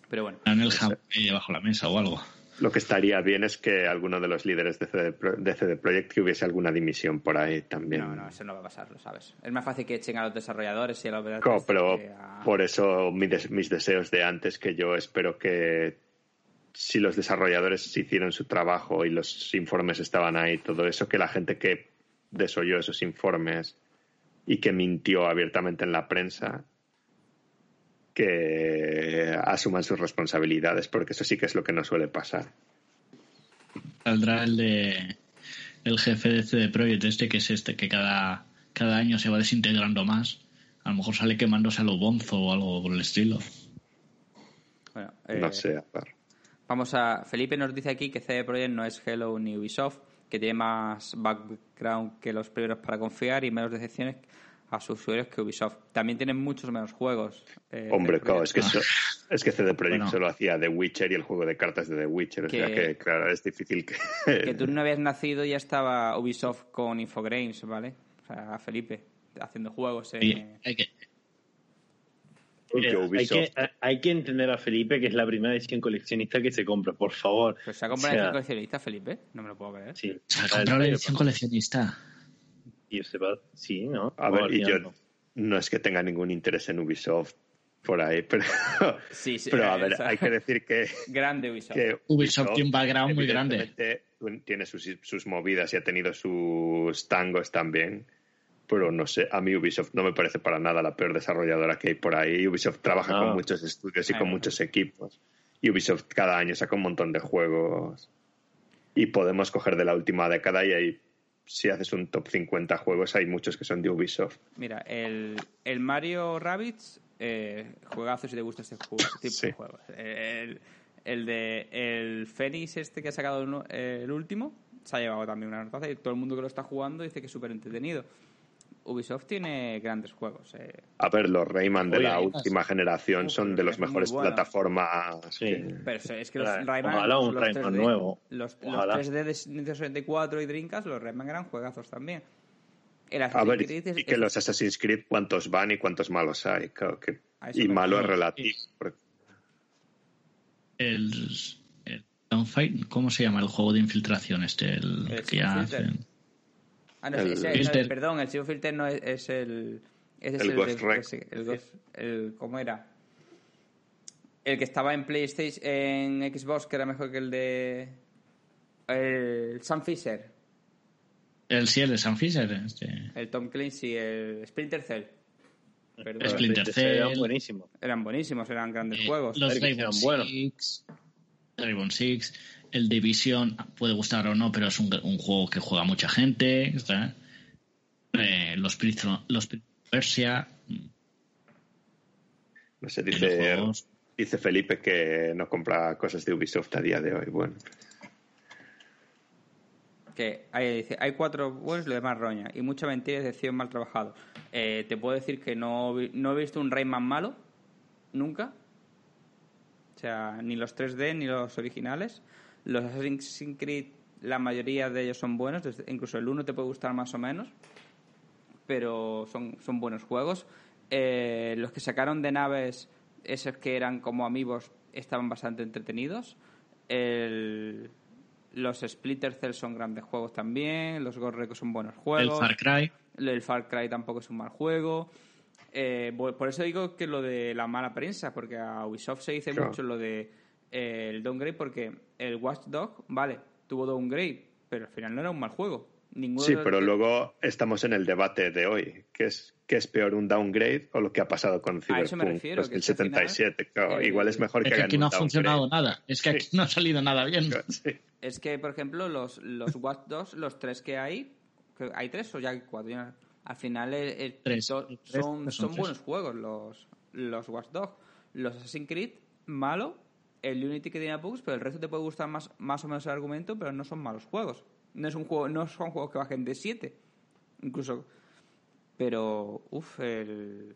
Pero bueno. En el jam ahí debajo de la mesa o algo. Lo que estaría bien es que alguno de los líderes de CD, Pro- de CD Projekt que hubiese alguna dimisión por ahí también. No, no, eso no va a pasar, lo sabes. Es más fácil que echen a los desarrolladores y a los developers pero a- por eso mi des- mis deseos de antes, que yo espero que si los desarrolladores hicieron su trabajo y los informes estaban ahí, todo eso, que la gente que desoyó esos informes y que mintió abiertamente en la prensa, que asuman sus responsabilidades, porque eso sí que es lo que no suele pasar. Saldrá el de el jefe de CD Projekt este, que es este, que cada, cada año se va desintegrando más. A lo mejor sale quemándose a lo bonzo o algo por el estilo. Bueno, eh, No sé, a ver. Vamos a. Felipe nos dice aquí que CD Projekt no es Hello ni Ubisoft, que tiene más background que los primeros para confiar y menos decepciones a sus usuarios que Ubisoft. También tienen muchos menos juegos. eh, Hombre, claro, es que, es que CD Projekt Bueno. solo hacía The Witcher y el juego de cartas de The Witcher. O sea Que- que, claro, es difícil que. Que tú no habías nacido y ya estaba Ubisoft con Infogrames, ¿vale? O sea, Felipe, haciendo juegos. eh. Y hay que, Hay, Ubisoft. que, hay que entender a Felipe que es la primera edición coleccionista que se compra, por favor. Pero se ha comprado O sea, el coleccionista, Felipe. No me lo puedo creer. Sí, se ha comprado la edición coleccionista. Y yo sepa, sí, ¿no? A ver, y yo no. no es que tenga ningún interés en Ubisoft por ahí, pero, Sí, sí, pero a eh, ver, hay que decir que, Grande Ubisoft. que Ubisoft tiene un background muy grande. Tiene sus, sus movidas y ha tenido sus tangos también, pero no sé, a mí Ubisoft no me parece para nada la peor desarrolladora que hay por ahí. Ubisoft trabaja No. con muchos estudios y con muchos equipos. Y Ubisoft cada año saca un montón de juegos. Y podemos coger de la última década y hay, si haces un top 50 juegos, hay muchos que son de Ubisoft. Mira, el, el Mario Rabbids, eh, juegazo si te gusta este juego, este tipo Sí. de juegos. El, el de el Phoenix este que ha sacado el, el último, se ha llevado también una notaza y todo el mundo que lo está jugando dice que es súper entretenido. Ubisoft tiene grandes juegos. eh. A ver, los Rayman de Oye, la última generación Uf, son de los mejores bueno. plataformas. Sí. que- Pero es- que los Ojalá- Rayman... ojalá un los Rayman 3D nuevo. Los, los Ojalá. 3D de Nintendo 64 y Dreamcast, los Rayman eran juegazos también. El A ver, Creed es- y que es- los Assassin's Creed, ¿cuántos van y cuántos malos hay? Claro que- y malo es relativo. porque- El, el ¿cómo se llama el juego de infiltración este? El, El que ya hacen. Ah, no, El- ese- no, Filter. perdón, el Silver Filter no es, es el. ese es El el, Ghost de- Rec. ese, el, Ghost- el- ¿Cómo era? El que estaba en PlayStation, en Xbox, que era mejor que el de. El Sam Fisher, El sí, el de San Fisher. Este. el Tom Clancy, el Splinter Cell. Perdón. Splinter Splinter Cell era Cell. buenísimo. Eran buenísimos, eran grandes Eh, juegos. Los Rainbow sean buenos. Six. Rainbow Six. El Division puede gustar o no, pero es un, un juego que juega mucha gente. Eh, los Prince los Persia. No sé, dice, dice Felipe que no compra cosas de Ubisoft a día de hoy. Bueno, que ahí dice, hay cuatro buenos lo demás roña. Y mucha mentira y decepción mal trabajado. Eh, te puedo decir que no, vi- no he visto un Rayman malo, nunca. O sea, ni los 3D ni los originales. Los Assassin's Creed, la mayoría de ellos son buenos, incluso el 1 te puede gustar más o menos, pero son, son buenos juegos. Eh, los que sacaron de naves, esos que eran como amigos, estaban bastante entretenidos. El- los Splitter Cell son grandes juegos también, los Ghost Recon son buenos El juegos. Far Cry. El Far Cry tampoco es un mal juego. Eh, bo- por eso digo que lo de la mala prensa, porque a Ubisoft se dice Claro. mucho lo de el downgrade, porque el Watchdog, vale, tuvo downgrade, pero al final no era un mal juego. Ninguno Sí, pero que- luego estamos en el debate de hoy. ¿Qué es, qué es peor, un downgrade o lo que ha pasado con A Cyberpunk eso me refiero, que es que al 2077? Claro, eh, igual es mejor Es que que hagan aquí no un ha funcionado nada. Es que aquí no ha salido nada bien. Sí. Es que, por ejemplo, los, los Watch Dogs, los tres que hay, que hay tres o ya hay cuatro. ya- al final el- el- Tres. son, tres, son son tres. buenos juegos los, los Watch Dogs. Los Assassin's Creed, malo. El Unity que tiene bugs, pero el resto te puede gustar más, más o menos el argumento, pero no son malos juegos. No, es un juego, no son juegos que bajen de 7. Incluso. Pero, uff, el.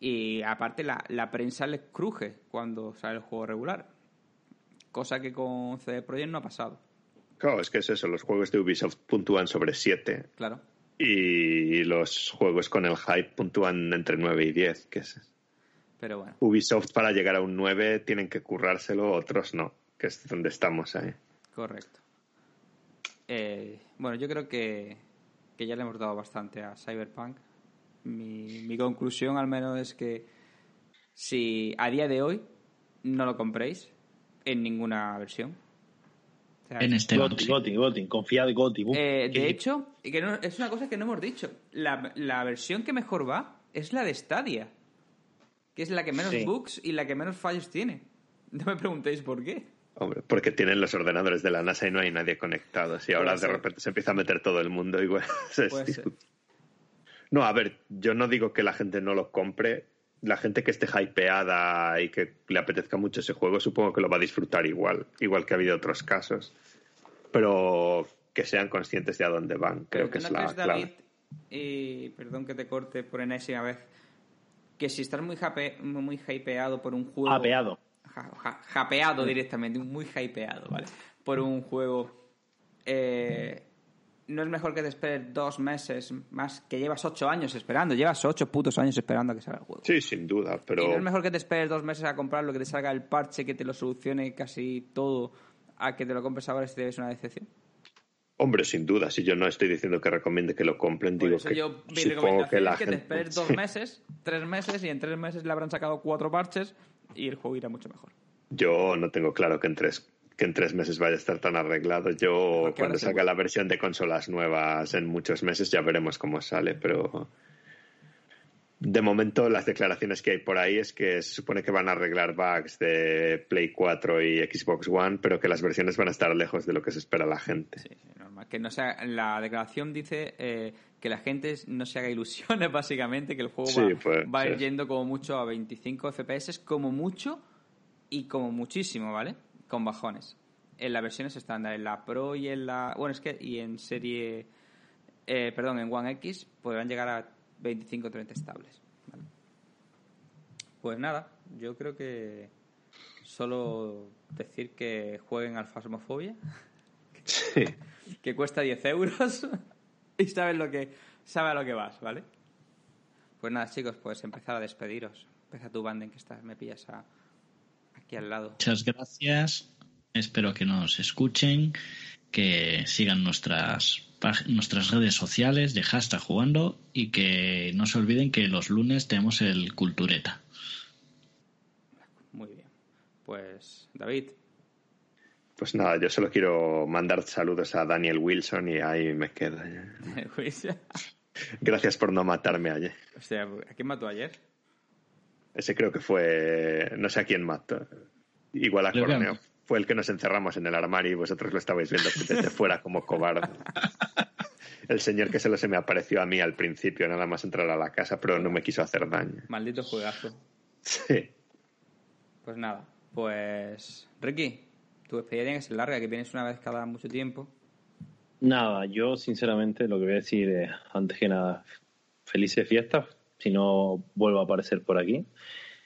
Y aparte la, la prensa les cruje cuando sale el juego regular. Cosa que con CD Projekt no ha pasado. Claro, es que es eso. Los juegos de Ubisoft puntúan sobre 7 Claro. y los juegos con el hype puntúan entre 9 y 10. Que es... Pero bueno. Ubisoft para llegar a un 9 tienen que currárselo, otros no, que es donde estamos ahí. Correcto. Eh, bueno, yo creo que, que ya le hemos dado bastante a Cyberpunk. Mi, mi conclusión al menos es que si a día de hoy no lo compréis en ninguna versión. O sea, En este Goti, Goti, Goti, confiad Goti. Eh, de hecho, y que no- es una cosa que no hemos dicho. La, la versión que mejor va es la de Stadia, que es la que menos Sí. bugs y la que menos fallos tiene. No me preguntéis por qué. Hombre, porque tienen los ordenadores de la NASA y no hay nadie conectado. Si ahora de repente se empieza a meter todo el mundo, igual discute. No, a ver, yo no digo que la gente no lo compre. La gente que esté hypeada y que le apetezca mucho ese juego, supongo que lo va a disfrutar igual, igual que ha habido otros casos. Pero que sean conscientes de a dónde van, creo Pero que ¿tú es la crees, clave. David, y perdón que te corte por enésima vez, que si estás muy, jape- muy hypeado por un juego... Apeado. Ja- ja- japeado directamente, muy hypeado, ¿vale? Por un juego... eh, no es mejor que te esperes dos meses más, que llevas ocho años esperando, llevas ocho putos años esperando a que salga el juego. Sí, sin duda, pero Y no es mejor que te esperes dos meses a comprarlo, que te salga el parche, que te lo solucione casi todo, a que te lo compres ahora si te ves una decepción. Hombre, sin duda, si yo no estoy diciendo que recomiende que lo compren, Por digo eso que yo, mi supongo que la es que te gente esperes dos meses, tres meses, y en tres meses le habrán sacado cuatro parches y el juego irá mucho mejor. Yo no tengo claro que en tres que en tres meses vaya a estar tan arreglado. Yo Porque cuando salga la versión de consolas nuevas en muchos meses ya veremos cómo sale, pero de momento las declaraciones que hay por ahí es que se supone que van a arreglar bugs de Play 4 y Xbox One, pero que las versiones van a estar lejos de lo que se espera la gente. Sí, sí, normal. Que no sea, la declaración dice eh, que la gente no se haga ilusiones, básicamente, que el juego Sí, va, pues, va a ir yendo como mucho a 25 FPS, como mucho y como muchísimo, ¿vale? Con bajones. En las versiones estándar, en la Pro y en la. Bueno, es que. Y en serie. eh, perdón, en One X podrán llegar a 25 o 30 estables. ¿vale? Pues nada, yo creo que. Solo decir que jueguen al Phasmophobia Sí. que cuesta 10 euros y sabes lo que sabes a lo que vas, ¿vale? Pues nada, chicos, pues empezar a despediros. Empieza tu banda en que estás, me pillas a- aquí al lado. Muchas gracias. Espero que nos escuchen, que sigan nuestras, nuestras redes sociales de hashtag jugando y que no se olviden que los lunes tenemos el Cultureta. Muy bien. Pues, David, Pues nada, yo solo quiero mandar saludos a Daniel Wilson y ahí me quedo. Luis, Gracias por no matarme ayer. hostia, ¿a quién mató ayer? Ese creo que fue, no sé a quién mató. Igual a Creo que a Corneo. Fue el que nos encerramos en el armario y vosotros lo estabais viendo desde fuera como cobarde. El señor que solo se me apareció a mí al principio, nada más entrar a la casa, pero no me quiso hacer daño. Maldito juegazo. Sí. Pues nada, pues Ricky, tu despedida tiene que ser larga, que vienes una vez cada mucho tiempo. Nada, yo sinceramente lo que voy a decir es, antes que nada, felices fiestas, si no vuelvo a aparecer por aquí.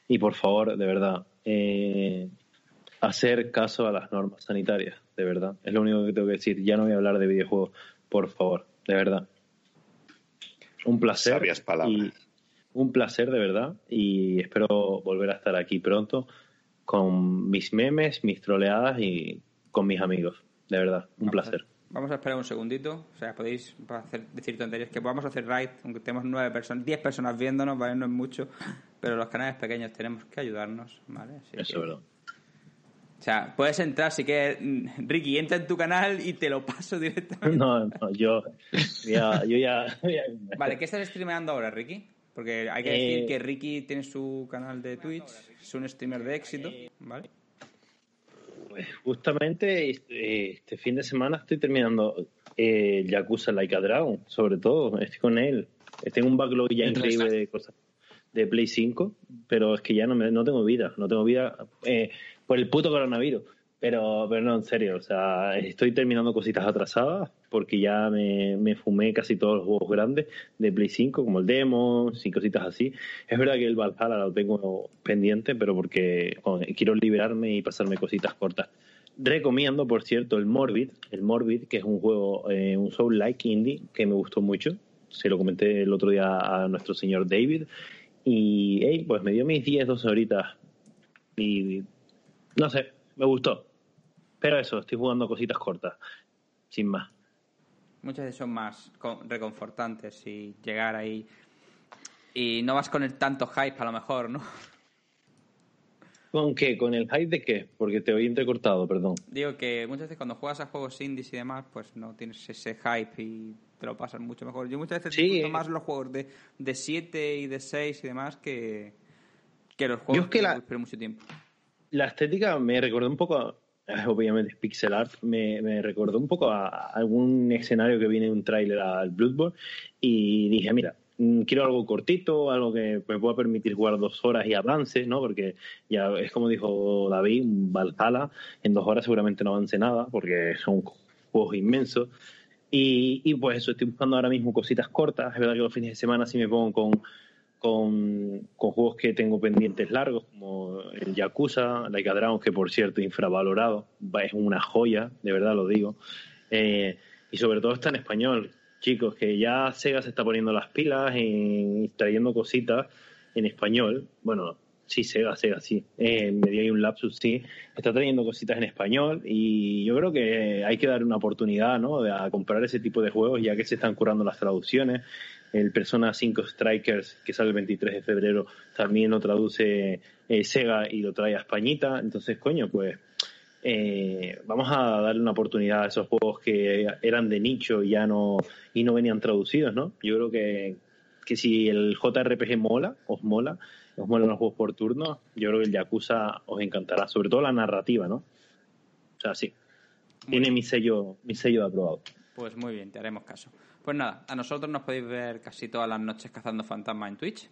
Y por favor, de verdad, eh, hacer caso a las normas sanitarias, de verdad. Es lo único que tengo que decir. Ya no voy a hablar de videojuegos, por favor, de verdad. Un placer. Sabias palabras. y- un placer, de verdad. Y espero volver a estar aquí pronto con mis memes, mis troleadas y con mis amigos. De verdad, un Vamos a- placer. Vamos a esperar un segundito. O sea, podéis hacer, decir tonterías. Que podamos hacer raid, aunque tenemos nueve personas, diez personas viéndonos, ¿vale? No es mucho. Pero los canales pequeños tenemos que ayudarnos, ¿vale? Así Eso que- es verdad. O sea, puedes entrar si quieres. Ricky, entra en tu canal y te lo paso directamente. No, no, yo ya, yo ya, Vale, ¿qué estás streameando ahora, Ricky? Porque hay que Eh, decir que Ricky tiene su canal de Twitch, es un streamer de éxito, ¿vale? Pues justamente este, este fin de semana estoy terminando eh, Yakuza Like a Dragon, sobre todo, estoy con él. Tengo un backlog ya increíble de cosas de Play 5, pero es que ya no, me, no tengo vida, no tengo vida eh, por el puto coronavirus. Pero, pero no, en serio, o sea, estoy terminando cositas atrasadas porque ya me, me fumé casi todos los juegos grandes de Play 5, como el demo y cositas así. Es verdad que el Valhalla lo tengo pendiente, pero porque joder, quiero liberarme y pasarme cositas cortas. Recomiendo, por cierto, el Morbid, el Morbid, que es un juego, eh, un Soul-like indie que me gustó mucho. Se lo comenté el otro día a nuestro señor David. Y, hey, pues me dio mis 10, 12 horitas. Y no sé, me gustó. Pero eso, estoy jugando cositas cortas, sin más. Muchas veces son más con- reconfortantes y llegar ahí. Y no vas con el tanto hype, a lo mejor, ¿no? ¿Con qué? ¿Con el hype de qué? Porque te oí entrecortado, perdón. Digo que muchas veces cuando juegas a juegos indies y demás, pues no tienes ese hype y te lo pasas mucho mejor. Yo muchas veces Sí, disfruto eh. más los juegos de, de 7 y de 6 y demás que, que los juegos Yo es que la- esperé mucho tiempo. La estética me recordó un poco, obviamente pixel art, me, me recordó un poco a algún escenario que viene en un tráiler al Bloodborne y dije, mira, mm, quiero algo cortito, algo que me pueda permitir jugar dos horas y avance, ¿no? Porque ya es como dijo David, Valhalla, en dos horas seguramente no avance nada porque son juegos inmensos. Y, y pues eso, estoy buscando ahora mismo cositas cortas. Es verdad que los fines de semana sí me pongo con, con, juegos que tengo pendientes largos, como el Yakuza, Like a que por cierto, infravalorado, va- es una joya, de verdad lo digo. Eh, y sobre todo está en español, chicos, que ya Sega se está poniendo las pilas y trayendo cositas en español. Bueno, sí, Sega, Sega, sí. Eh, me dio ahí un lapsus, sí. Está trayendo cositas en español y yo creo que hay que dar una oportunidad, ¿no? De a comprar ese tipo de juegos, ya que se están curando las traducciones. El Persona 5 Strikers, que sale el 23 de febrero, también lo traduce eh, Sega y lo trae a Españita. Entonces, coño, pues eh, vamos a darle una oportunidad a esos juegos que eran de nicho y ya no, y no venían traducidos, ¿no? Yo creo que, que si el JRPG mola, os mola, os molan los juegos por turno, yo creo que el Yakuza os encantará, sobre todo la narrativa, ¿no? O sea, sí. Tiene mi sello, mi sello de aprobado. Pues muy bien, te haremos caso. Pues nada, a nosotros nos podéis ver casi todas las noches cazando fantasmas en Twitch,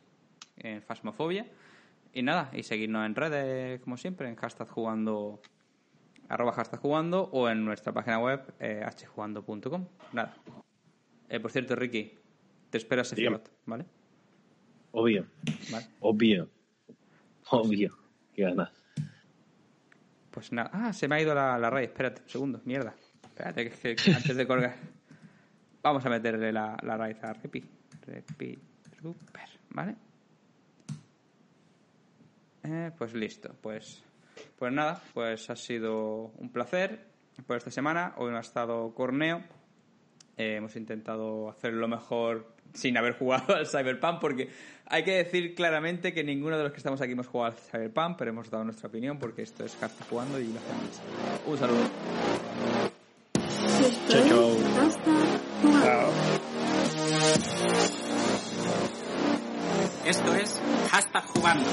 en Fasmofobia. Y nada, y seguirnos en redes, como siempre, en hashtag jugando, arroba hashtag jugando, o en nuestra página web, eh, hjugando.com. Nada. Eh, por cierto, Ricky, te espero a Dígame. Sephiroth, ¿vale? Obvio, Vale. obvio, obvio. Qué ganas. Pues nada. Ah, se me ha ido la, la raíz. Espérate, un segundo. Mierda. Espérate, que, es que- que antes de colgar. Vamos a meterle la, la raíz a Repi. Repi. Super. ¿Vale? Eh, pues listo. Pues, pues nada. Pues ha sido un placer por esta semana. Hoy no ha estado Corneo. Eh, hemos intentado hacer lo mejor sin haber jugado al Cyberpunk, porque hay que decir claramente que ninguno de los que estamos aquí hemos jugado al Cyberpunk, pero hemos dado nuestra opinión porque esto es Hashtag jugando y lo hacemos. Un saludo. Esto es Hashtag jugando.